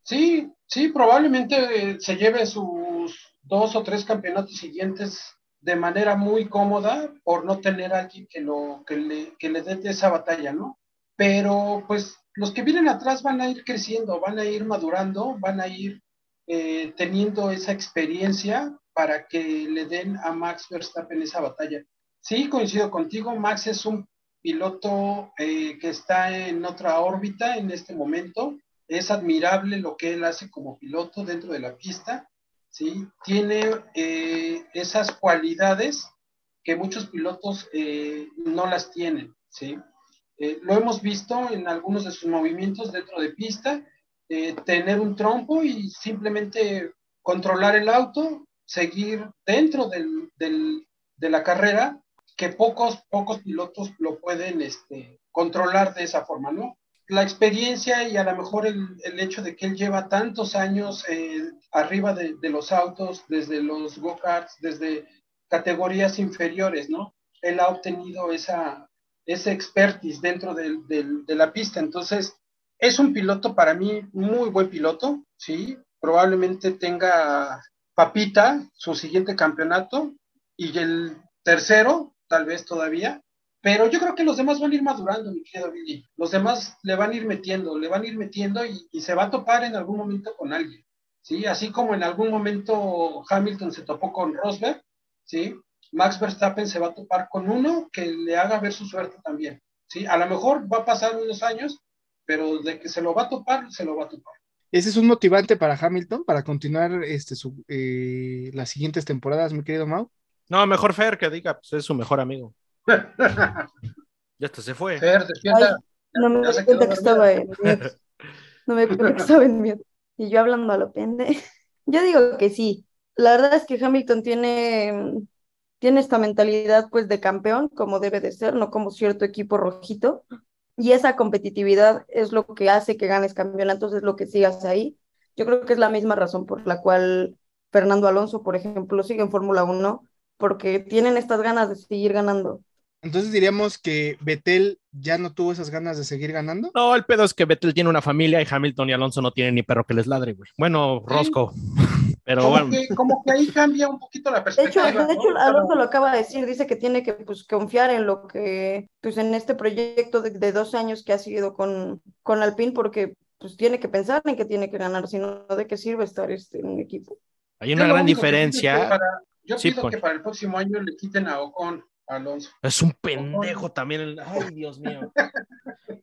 Sí, sí, probablemente eh, se lleve sus dos o tres campeonatos siguientes de manera muy cómoda por no tener a alguien que, lo, que, le, que le dé esa batalla, ¿no? Pero pues los que vienen atrás van a ir creciendo, van a ir madurando, van a ir eh, teniendo esa experiencia para que le den a Max Verstappen esa batalla. Sí, coincido contigo, Max es un piloto eh, que está en otra órbita en este momento, es admirable lo que él hace como piloto dentro de la pista, ¿sí? Tiene eh, esas cualidades que muchos pilotos eh, no las tienen, ¿sí? Eh, lo hemos visto en algunos de sus movimientos dentro de pista, eh, tener un trompo y simplemente controlar el auto, seguir dentro de la carrera, que pocos, pocos pilotos lo pueden este, controlar de esa forma, ¿no? la experiencia y a lo mejor el, hecho de que él lleva tantos años eh, arriba de, los autos, desde los go-karts, desde categorías inferiores, ¿no? Él ha obtenido esa, ese expertise dentro de, de, de, la pista. Entonces, es un piloto para mí muy buen piloto, ¿sí? Probablemente tenga papita su siguiente campeonato y el tercero, tal vez todavía, pero yo creo que los demás van a ir madurando, mi querido Billy. Los demás le van a ir metiendo, le van a ir metiendo y, se va a topar en algún momento con alguien. ¿sí? Así como en algún momento Hamilton se topó con Rosberg, ¿sí? Max Verstappen se va a topar con uno que le haga ver su suerte también. ¿sí? A lo mejor va a pasar unos años, pero de que se lo va a topar, se lo va a topar. Ese es un motivante para Hamilton para continuar este, su, eh, las siguientes temporadas, mi querido Mau. No, mejor Fer que diga, pues es su mejor amigo. ya hasta se fue. Fer, despierta. Ay, no me di cuenta que estaba en mute. No me di cuenta que estaba en mute. Y yo hablando a lo pende. Yo digo que sí. La verdad es que Hamilton tiene, tiene esta mentalidad pues de campeón, como debe de ser, no como cierto equipo rojito. Y esa competitividad es lo que hace que ganes campeonatos, es lo que sigas ahí. Yo creo que es la misma razón por la cual Fernando Alonso, por ejemplo, sigue en Fórmula 1, porque tienen estas ganas de seguir ganando. Entonces diríamos que Betel ya no tuvo esas ganas de seguir ganando. No, el pedo es que Betel tiene una familia y Hamilton y Alonso no tienen ni perro que les ladre, güey. Bueno, Rosco. Sí. Pero como bueno. Que, como que ahí cambia un poquito la perspectiva. De hecho, de hecho ¿no? Alonso lo acaba de decir, dice que tiene que pues, confiar en lo que, pues en este proyecto de, de dos años que ha seguido con, con Alpine, porque pues tiene que pensar en que tiene que ganar, si no, ¿de qué sirve estar este, en un equipo? Hay una gran diferencia. Para, yo sí, pido que para el próximo año le quiten a Ocon. Alonso. Es un pendejo también. Ay, Dios mío.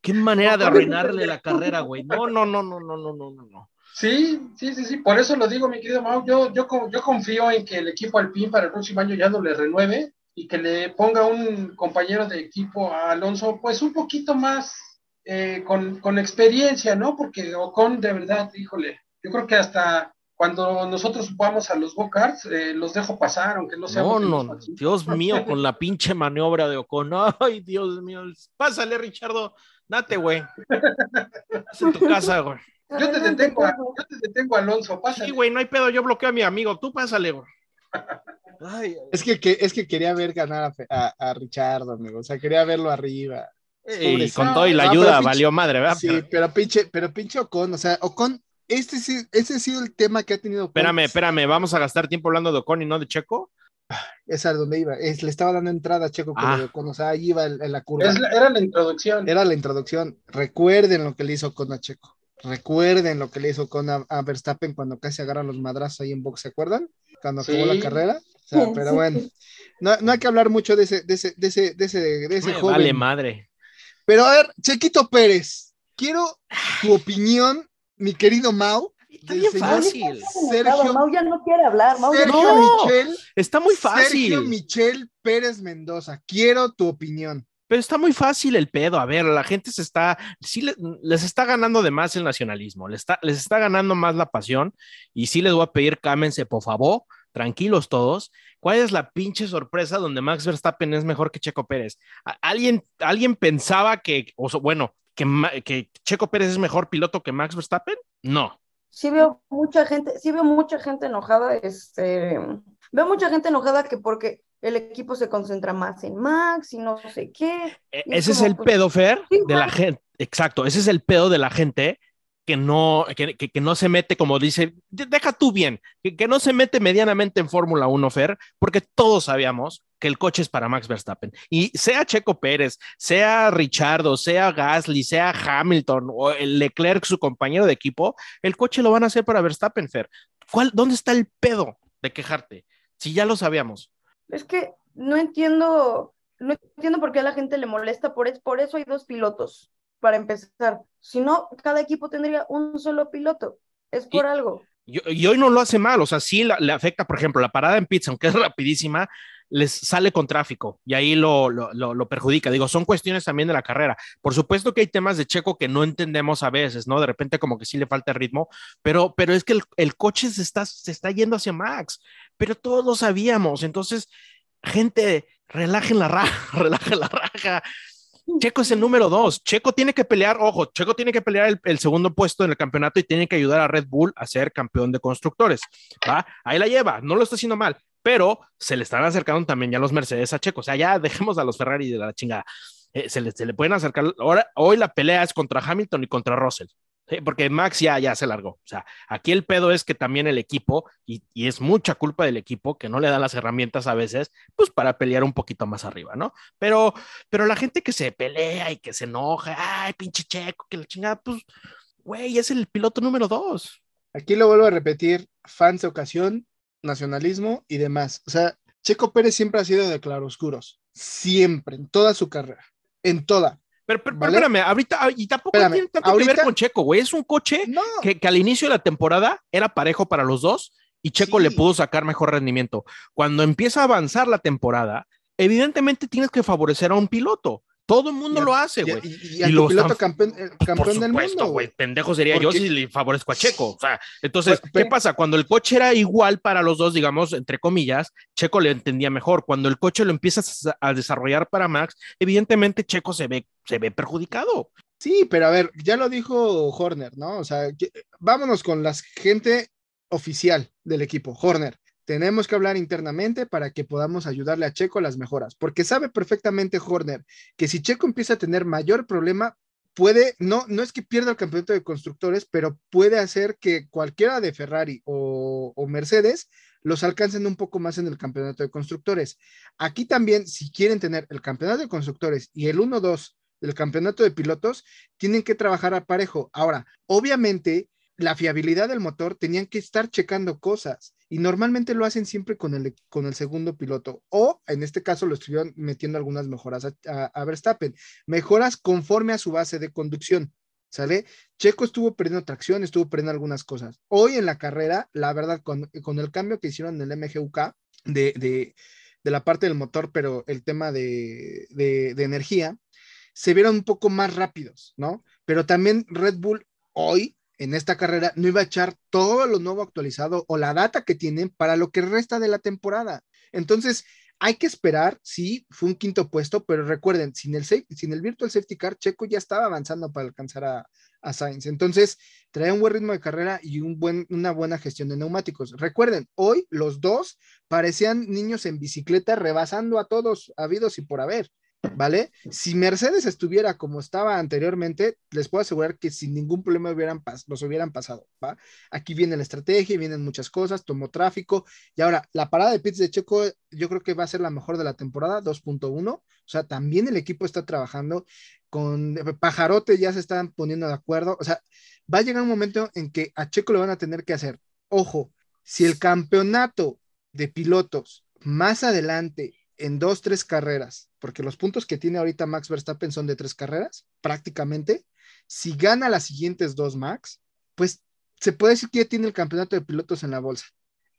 Qué manera de arruinarle la carrera, güey. No, no, no, no, no, no, no, no. Sí, sí, sí, sí. Por eso lo digo, mi querido Mau. Yo, yo, yo confío en que el equipo Alpine para el próximo año ya no le renueve y que le ponga un compañero de equipo a Alonso, pues un poquito más eh, con, con experiencia, ¿no? Porque Ocon, de verdad, híjole, yo creo que hasta cuando nosotros vamos a los go-karts, eh, los dejo pasar, aunque no sea. No, no, Dios mío, con la pinche maniobra de Ocon. Ay, Dios mío. Pásale, Richardo. Date, güey. En tu casa, güey. Yo te detengo, a- yo te detengo, Alonso, pásale. Sí, güey, no hay pedo. Yo bloqueo a mi amigo. Tú pásale, güey. Ay, Es que, que- es que quería ver ganar a, a, a Richardo, amigo. O sea, quería verlo arriba. y con todo y la No, ayuda pinche- valió madre, ¿verdad? Sí, Pero- pero pinche, pero pinche Ocon, o sea, Ocon, este sí, ese ha sido el tema que ha tenido. Ocon. Espérame, espérame. ¿Vamos a gastar tiempo hablando de Ocon y no de Checo? Es a donde iba. Es, le estaba dando entrada a Checo con Ah. de Ocon, o sea, ahí iba en, en la curva. Es la- era la introducción. Era la introducción. Recuerden lo que le hizo Ocon a Checo. Recuerden lo que le hizo a, a Verstappen cuando casi agarran los madrazos ahí en box, ¿se acuerdan? Cuando acabó Sí. la carrera. O sea, Sí, pero sí. bueno, no, no hay que hablar mucho de ese, de ese, de ese, de ese, de ese joven. vale madre. Pero a ver, Chequito Pérez, quiero tu opinión, mi querido Mau. Está bien fácil. Sergio- Mau ya no quiere hablar, Mau Sergio no. Michel. Está muy Sergio fácil. Michel Pérez Mendoza. Quiero tu opinión. Pero está muy fácil el pedo. A ver, la gente se está, sí le- les está ganando de más el nacionalismo, les está, les está ganando más la pasión. Y sí les voy a pedir, cámense, por favor, tranquilos todos. ¿Cuál es la pinche sorpresa donde Max Verstappen es mejor que Checo Pérez? ¿A- ¿Alguien, alguien pensaba que, bueno, que, que Checo Pérez es mejor piloto que Max Verstappen? No. sí veo mucha gente, sí veo mucha gente enojada, este, veo mucha gente enojada que porque el equipo se concentra más en Max y no sé qué. E- es Ese es el pues, pedo, Fer, sí, de la gente. Exacto, ese es el pedo de la gente que no, que, que- que no se mete, como dice, de- deja tú bien, que, que no se mete medianamente en Fórmula 1, Fer, porque todos sabíamos que el coche es para Max Verstappen. Y sea Checo Pérez, sea Richardo, sea Gasly, sea Hamilton o el Leclerc, su compañero de equipo, el coche lo van a hacer para Verstappen, Fer. ¿Cuál, ¿Dónde está el pedo de quejarte? Si ya lo sabíamos. Es que no entiendo, no entiendo por qué a la gente le molesta, por, es, por eso hay dos pilotos, para empezar. Si no, cada equipo tendría un solo piloto. Es por algo. Y, y hoy no lo hace mal, o sea, sí la- le afecta, por ejemplo, la parada en pizza, aunque es rapidísima, les sale con tráfico y ahí lo, lo, lo- lo perjudica. Digo, son cuestiones también de la carrera. Por supuesto que hay temas de Checo que no entendemos a veces, ¿no? De repente como que sí le falta ritmo, pero, pero es que el, el coche se está, se está yendo hacia Max, pero todos lo sabíamos. Entonces, gente, relajen la raja, relajen la raja. Checo es el número dos. Checo tiene que pelear, ojo, Checo tiene que pelear el, segundo puesto en el campeonato y tiene que ayudar a Red Bull a ser campeón de constructores. ¿va? Ahí la lleva, no lo está haciendo mal, pero se le están acercando también ya los Mercedes a Checo. O sea, ya dejemos a los Ferrari de la chingada. Eh, se, le, se le pueden acercar. Ahora, hoy la pelea es contra Hamilton y contra Russell. Porque Max ya, ya se largó. O sea, aquí el pedo es que también el equipo, y, y es mucha culpa del equipo, que no le dan las herramientas a veces, pues para pelear un poquito más arriba, ¿no? Pero, pero la gente que se pelea y que se enoja, ay, pinche checo, que la chingada, pues, güey, es el piloto número dos. Aquí lo vuelvo a repetir, fans de ocasión, nacionalismo y demás. O sea, Checo Pérez siempre ha sido de claroscuros, siempre, en toda su carrera, en toda. Pero, pero, espérame, ahorita, y tampoco Espérame, tiene tanto que ver ahorita- con Checo, güey, es un coche No, que, que al inicio de la temporada era parejo para los dos y Checo Sí. le pudo sacar mejor rendimiento. Cuando empieza a avanzar la temporada, evidentemente tienes que favorecer a un piloto. Todo el mundo lo hace, y, güey. y- y lo piloto están- campeón, eh, Por campeón del supuesto, mundo. güey. Pendejo sería yo si le favorezco a Checo. O sea, entonces, Pues, ¿qué pasa? Cuando el coche era igual para los dos, digamos, entre comillas, Checo le entendía mejor. Cuando el coche lo empiezas a a desarrollar para Max, evidentemente Checo se ve, se ve perjudicado. Sí, pero a ver, ya lo dijo Horner, ¿no? O sea, que- vámonos con la gente oficial del equipo, Horner. Tenemos que hablar internamente para que podamos ayudarle a Checo a las mejoras, porque sabe perfectamente Horner que si Checo empieza a tener mayor problema, puede, no, no es que pierda el campeonato de constructores, pero puede hacer que cualquiera de Ferrari o, Mercedes los alcancen un poco más en el campeonato de constructores. Aquí también, si quieren tener el campeonato de constructores y el 1-2 del campeonato de pilotos, tienen que trabajar a parejo. Ahora, obviamente, la fiabilidad del motor tenían que estar checando cosas y normalmente lo hacen siempre con el, con el segundo piloto o en este caso lo estuvieron metiendo algunas mejoras a, a- Verstappen, mejoras conforme a su base de conducción. ¿Sale? Checo estuvo perdiendo tracción, estuvo perdiendo algunas cosas. Hoy en la carrera, la verdad, con, con el cambio que hicieron en el MGUK de, de, de la parte del motor, pero el tema de, de energía, se vieron un poco más rápidos, ¿no? Pero también Red Bull hoy en esta carrera no iba a echar todo lo nuevo actualizado o la data que tienen para lo que resta de la temporada. Entonces, hay que esperar, sí, fue un quinto puesto, pero recuerden, sin el, Virtual Safety Car, Checo ya estaba avanzando para alcanzar a, a Sainz. Entonces, trae un buen ritmo de carrera y una buena gestión de neumáticos. Recuerden, hoy los dos parecían niños en bicicleta rebasando a todos habidos y por haber. ¿Vale? Si Mercedes estuviera como estaba anteriormente, les puedo asegurar que sin ningún problema hubieran los hubieran pasado, ¿va? Aquí viene la estrategia, vienen muchas cosas, tomó tráfico, y ahora la parada de pits de Checo, yo creo que va a ser la mejor de la temporada, 2.1, o sea, también el equipo está trabajando con Pajarote, ya se están poniendo de acuerdo, o sea, va a llegar un momento en que a Checo le van a tener que hacer, ojo, si el campeonato de pilotos más adelante en dos, tres carreras, porque los puntos que tiene ahorita Max Verstappen son de tres carreras, prácticamente, si gana las siguientes dos Max, pues se puede decir que ya tiene el campeonato de pilotos en la bolsa.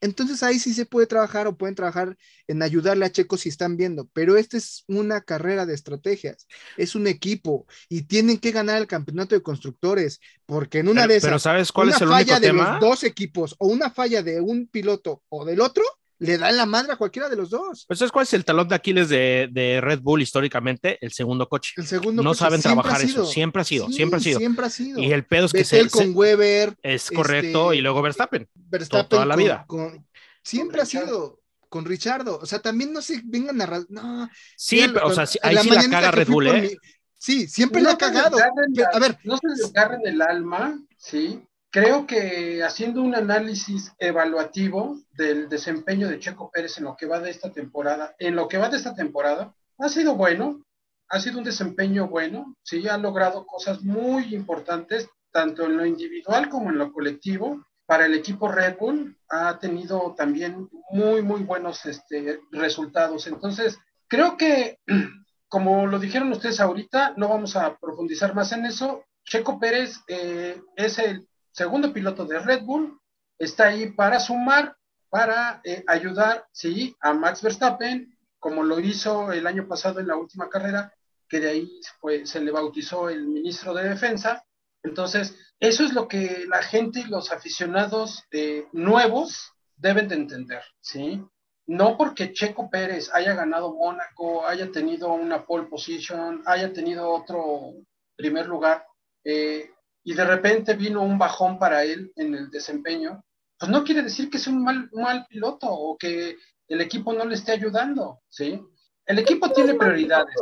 Entonces ahí sí se puede trabajar o pueden trabajar en ayudarle a Checo si están viendo, pero esta es una carrera de estrategias, es un equipo y tienen que ganar el campeonato de constructores, porque en una Pero, de esas, pero ¿sabes cuál una es el falla único de tema? los dos equipos o una falla de un piloto o del otro, le dan la madre a cualquiera de los dos. Pues ¿sabes cuál es el talón de Aquiles de, de Red Bull históricamente? El segundo coche. El segundo No coche saben trabajar eso, siempre ha sido, Sí, siempre ha sido. Siempre ha sido. Y el pedo es que se, con se- Weber, es correcto este, y luego Verstappen. Verstappen toda la con- vida. con- siempre ha sido con Richardo. O sea, también no se vengan a. No, Sí, mira, pero, o sea, sí- ahí la sí la caga Red Bull, ¿eh? mi- Sí, siempre No la ha cagado. la- a ver, no se desgarren el alma, ¿sí? Creo que haciendo un análisis evaluativo del desempeño de Checo Pérez en lo que va de esta temporada, en lo que va de esta temporada, ha sido bueno, ha sido un desempeño bueno, sí, ha logrado cosas muy importantes, tanto en lo individual como en lo colectivo. Para el equipo Red Bull ha tenido también muy, muy buenos este, resultados. Entonces, creo que, como lo dijeron ustedes ahorita, no vamos a profundizar más en eso. Checo Pérez eh, es el segundo piloto de Red Bull, está ahí para sumar, para eh, ayudar, sí, a Max Verstappen, como lo hizo el año pasado en la última carrera, que de ahí fue- se le bautizó el ministro de Defensa. Entonces, eso es lo que la gente y los aficionados eh, nuevos deben de entender, ¿sí? No porque Checo Pérez haya ganado Mónaco, haya tenido una pole position, haya tenido otro primer lugar, eh, y de repente vino un bajón para él en el desempeño, pues no quiere decir que sea un mal, mal piloto o que el equipo no le esté ayudando, ¿sí? El equipo tiene prioridades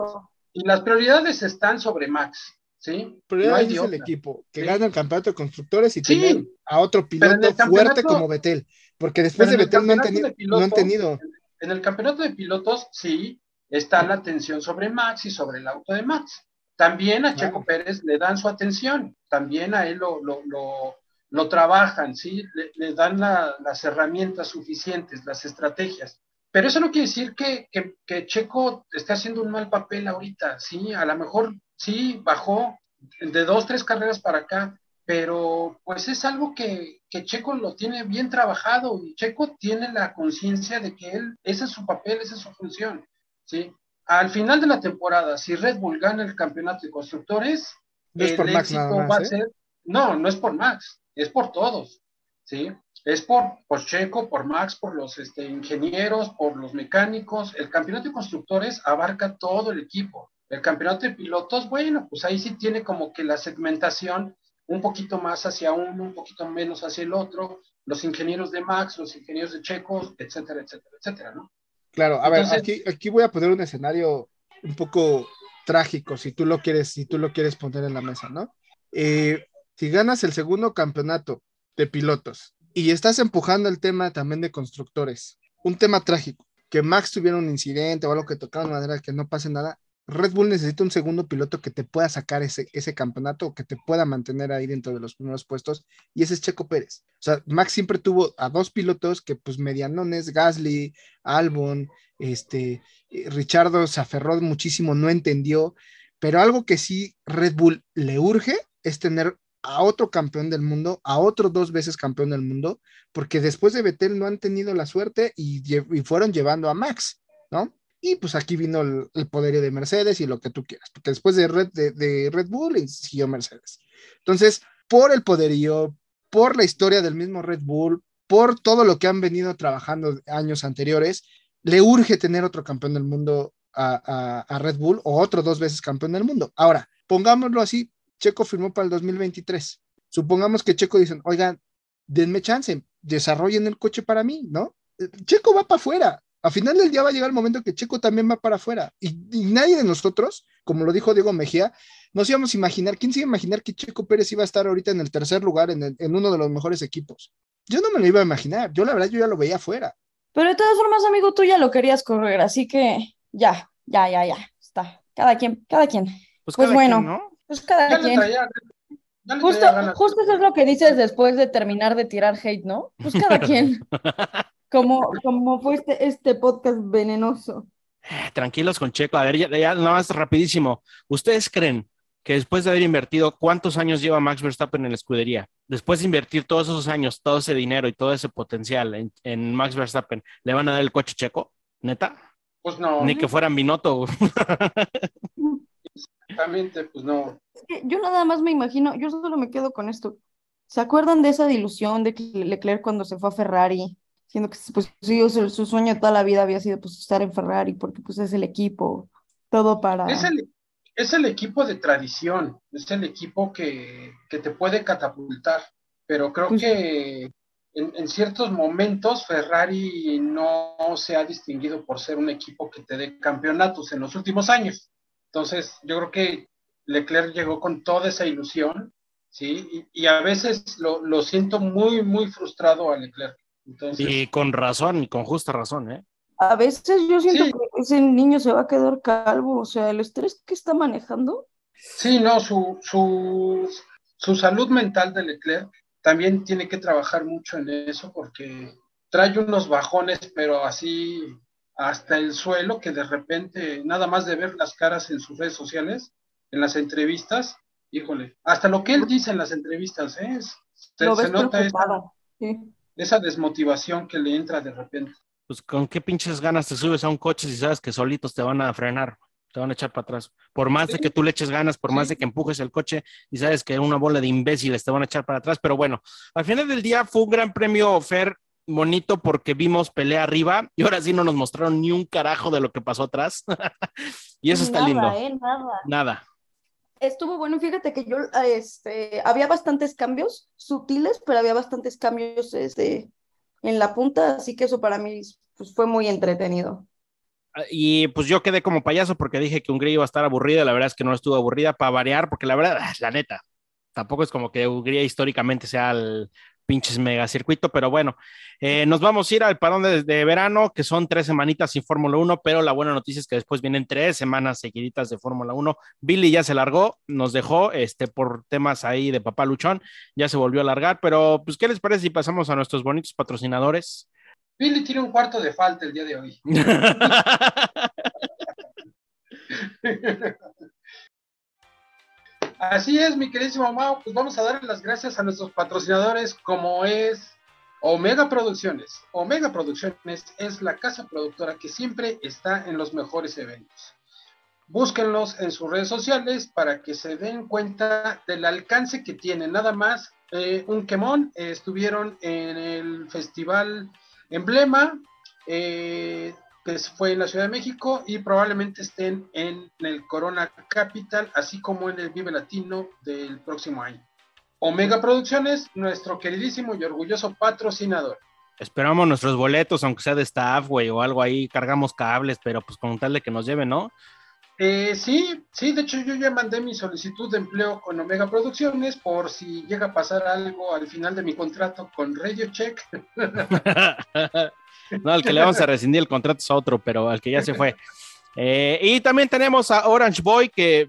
y las prioridades están sobre Max, ¿sí? pero No de el equipo que Sí. gana el campeonato de constructores y Sí, tener a otro piloto fuerte como Betel, porque después de Betel no han, tenido, de no han tenido. En el campeonato de pilotos, sí, está la atención sobre Max y sobre el auto de Max. También a. Checo Pérez le dan su atención, también a él lo, lo, lo, lo trabajan, ¿sí? Le, le dan la- las herramientas suficientes, las estrategias. Pero eso no quiere decir que, que, que Checo esté haciendo un mal papel ahorita, ¿sí? A lo mejor sí bajó de dos, tres carreras para acá, pero pues es algo que, que Checo lo tiene bien trabajado y Checo tiene la conciencia de que él, ese es su papel, esa es su función, ¿sí? Al final de la temporada, si Red Bull gana el campeonato de constructores, No el por Max éxito más, va a ¿eh? ser, no, no es por Max, es por todos, ¿sí? Es por, por Checo, por Max, por los este, ingenieros, por los mecánicos. El campeonato de constructores abarca todo el equipo. El campeonato de pilotos, bueno, pues ahí sí tiene como que la segmentación un poquito más hacia uno, un poquito menos hacia el otro, los ingenieros de Max, los ingenieros de Checo, etcétera, etcétera, etcétera, ¿no? Claro, a ver, Entonces- aquí, aquí voy a poner un escenario un poco trágico, si tú lo quieres, si tú lo quieres poner en la mesa, ¿no? Eh, si ganas el segundo campeonato de pilotos y estás empujando el tema también de constructores, un tema trágico, que Max tuviera un incidente o algo que tocara de manera que no pase nada, Red Bull necesita un segundo piloto que te pueda sacar ese, ese campeonato o que te pueda mantener ahí dentro de los primeros puestos, y ese es Checo Pérez. O sea, Max siempre tuvo a dos pilotos que, pues, medianones, Gasly, Albon, este, eh, Richardo se aferró muchísimo, no entendió, pero algo que sí Red Bull le urge es tener a otro campeón del mundo, a otro dos veces campeón del mundo, porque después de Vettel no han tenido la suerte y, y fueron llevando a Max, ¿no? Y pues aquí vino el, el de Mercedes y lo que tú quieras, porque después de Red, de, de Red Bull siguió Mercedes. Entonces, por el poderío, por la historia del mismo Red Bull, por todo lo que han venido trabajando años anteriores, le urge tener otro campeón del mundo a, a- Red Bull o otro dos veces campeón del mundo. Ahora, pongámoslo así, Checo firmó para el 2023. Supongamos que Checo dicen, oigan, denme chance, desarrollen el coche para mí, ¿no? Checo va para afuera. A final del día va a llegar el momento que Checo también va para afuera. Y, y nadie de nosotros, como lo dijo Diego Mejía, nos íbamos a imaginar, ¿quién se iba a imaginar que Checo Pérez iba a estar ahorita en el tercer lugar en, el- en uno de los mejores equipos? Yo no me lo iba a imaginar. Yo la verdad, yo ya lo veía afuera. Pero de todas formas, amigo, tú ya lo querías correr, así que ya, ya, ya, ya, está. Cada quien, cada quien. Pues, Pues cada bueno. quien, ¿no? Pues cada Ya quien. traía, ya Justo, justo eso es lo que dices después de terminar de tirar hate, ¿no? Pues cada quien. Como, como fue este, este podcast venenoso. Eh, Tranquilos con Checo. A ver, ya, ya nada más rapidísimo. ¿Ustedes creen que después de haber invertido, cuántos años lleva Max Verstappen en la escudería? Después de invertir todos esos años, todo ese dinero y todo ese potencial en, en Max Verstappen, ¿le van a dar el coche checo? ¿Neta? Pues no, Ni que fuera Binotto. exactamente, pues no. Es que yo nada más me imagino, yo solo me quedo con esto. ¿Se acuerdan de esa dilución de Leclerc cuando se fue a Ferrari? Siendo que pues, sí, su, su sueño toda la vida había sido pues estar en Ferrari porque pues es el equipo, todo para... Es el, es el equipo de tradición, es el equipo que, que te puede catapultar, pero creo Pues- que en, en ciertos momentos Ferrari no se ha distinguido por ser un equipo que te dé campeonatos en los últimos años. Entonces, yo creo que Leclerc llegó con toda esa ilusión, ¿sí? Y, y a veces lo, lo siento muy, muy frustrado a Leclerc. Entonces, Y con razón, y con justa razón, ¿eh? A veces yo siento Sí. que ese niño se va a quedar calvo, o sea, el estrés que está manejando. Sí, no, su, su, su salud mental de Leclerc también tiene que trabajar mucho en eso porque trae unos bajones, pero así hasta el suelo, que de repente, nada más de ver las caras en sus redes sociales, en las entrevistas, híjole, hasta lo que él dice en las entrevistas, ¿eh? se, Lo se nota preocupado. Sí. Esa desmotivación que le entra de repente. Pues con qué pinches ganas te subes a un coche si sabes que solitos te van a frenar, te van a echar para atrás. Por más de que tú le eches ganas, por más de que empujes el coche y sabes que una bola de imbéciles te van a echar para atrás. Pero bueno, al final del día fue un gran premio Fer bonito porque vimos pelea arriba y ahora sí no nos mostraron ni un carajo de lo que pasó atrás. y eso está Nada, lindo. eh, nada. Nada. Estuvo bueno, fíjate que yo, este, había bastantes cambios sutiles, pero había bastantes cambios, este, en la punta, así que eso para mí, pues, fue muy entretenido. Y pues yo quedé como payaso porque dije que Hungría iba a estar aburrida. La verdad es que no estuvo aburrida para variar, porque la verdad, ah, la neta, tampoco es como que Hungría históricamente sea el pinches megacircuito, pero bueno, eh, nos vamos a ir al parón de, de verano, que son tres semanitas sin Fórmula 1, pero la buena noticia es que después vienen tres semanas seguiditas de Fórmula 1. Billy ya se largó, nos dejó este, por temas ahí de papá luchón, ya se volvió a largar, pero pues, ¿qué les parece si pasamos a nuestros bonitos patrocinadores? Billy tiene un cuarto de falta el día de hoy. Así es, mi queridísimo Mau, pues vamos a darle las gracias a nuestros patrocinadores como es Omega Producciones. Omega Producciones es la casa productora que siempre está en los mejores eventos. Búsquenlos en sus redes sociales para que se den cuenta del alcance que tienen. Nada más, eh, un quemón, eh, estuvieron en el festival Emblema, eh, que fue en la Ciudad de México, y probablemente estén en el Corona Capital, así como en el Vive Latino del próximo año. Omega Producciones, nuestro queridísimo y orgulloso patrocinador. Esperamos nuestros boletos, aunque sea de staff, güey, o algo ahí, cargamos cables, pero pues con tal de que nos lleven, ¿no? Eh, sí, sí, de hecho yo ya mandé mi solicitud de empleo con Omega Producciones por si llega a pasar algo al final de mi contrato con Radio Check. no, al que le vamos a rescindir el contrato es a otro, pero al que ya se fue. Eh, y también tenemos a Orange Boy, que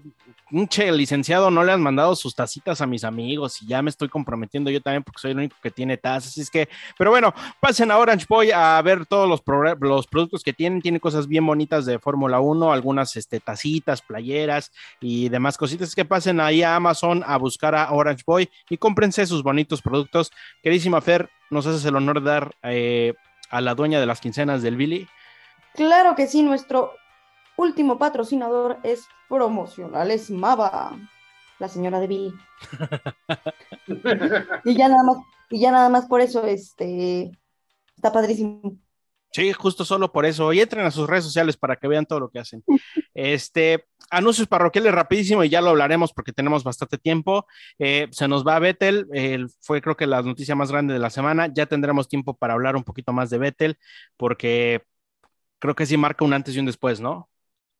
un che licenciado no le han mandado sus tacitas a mis amigos y ya me estoy comprometiendo yo también porque soy el único que tiene tazas. Así es que, pero bueno, pasen a Orange Boy a ver todos los, los productos que tienen. Tiene cosas bien bonitas de Fórmula 1, algunas este, tacitas, playeras y demás cositas. Es que pasen ahí a Amazon a buscar a Orange Boy y cómprense sus bonitos productos. Queridísima Fer, nos haces el honor de dar eh, a la dueña de las quincenas del Billy. Claro que sí, nuestro último patrocinador es Promocionales Mava, la señora de Billy. y ya nada más, y ya nada más por eso, este, está padrísimo. Sí, justo solo por eso. Y entren a sus redes sociales para que vean todo lo que hacen. Este, anuncios parroquiales rapidísimo y ya lo hablaremos porque tenemos bastante tiempo. Eh, se nos va a Vettel, eh, fue creo que la noticia más grande de la semana. Ya tendremos tiempo para hablar un poquito más de Vettel porque creo que sí marca un antes y un después, ¿no?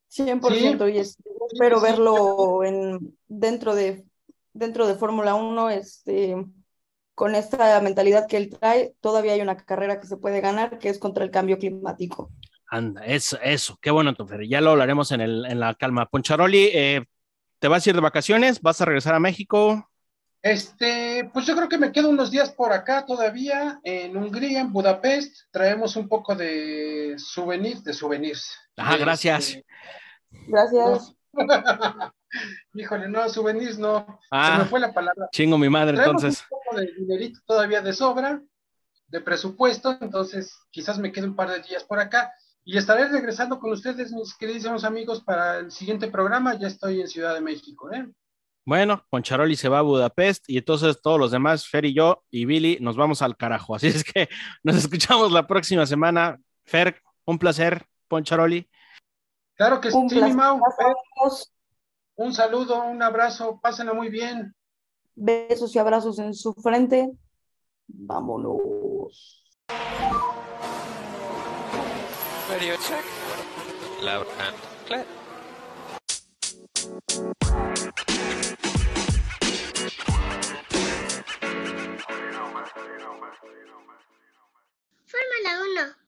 100% y es- espero verlo en, dentro de, dentro de Fórmula 1, este, con esta mentalidad que él trae, todavía hay una carrera que se puede ganar, que es contra el cambio climático. Anda, eso, eso, qué bueno, Tofer. Ya lo hablaremos en, el, en la calma. Poncharoli, eh, ¿te vas a ir de vacaciones? ¿Vas a regresar a México? Este, pues yo creo que me quedo unos días por acá todavía, en Hungría, en Budapest. Traemos un poco de souvenirs, de souvenirs. Ah, De- gracias. de- Gracias. Híjole, no, souvenirs no. Se Ah, me fue la palabra. chingo mi madre, Traemos entonces. un poco de dinerito todavía de sobra, de presupuesto, entonces quizás me quede un par de días por acá y estaré regresando con ustedes, mis queridísimos amigos, para el siguiente programa. Ya estoy en Ciudad de México, ¿eh? Bueno, Poncharoli se va a Budapest y entonces todos los demás, Fer y yo y Billy, nos vamos al carajo. Así es que nos escuchamos la próxima semana. Fer, un placer, Poncharoli. Claro que Un sí. Mau. Un saludo, un abrazo, pásenla muy bien. Besos y abrazos en su frente. Vámonos. Radio check. Loud and clear. Fórmula 1.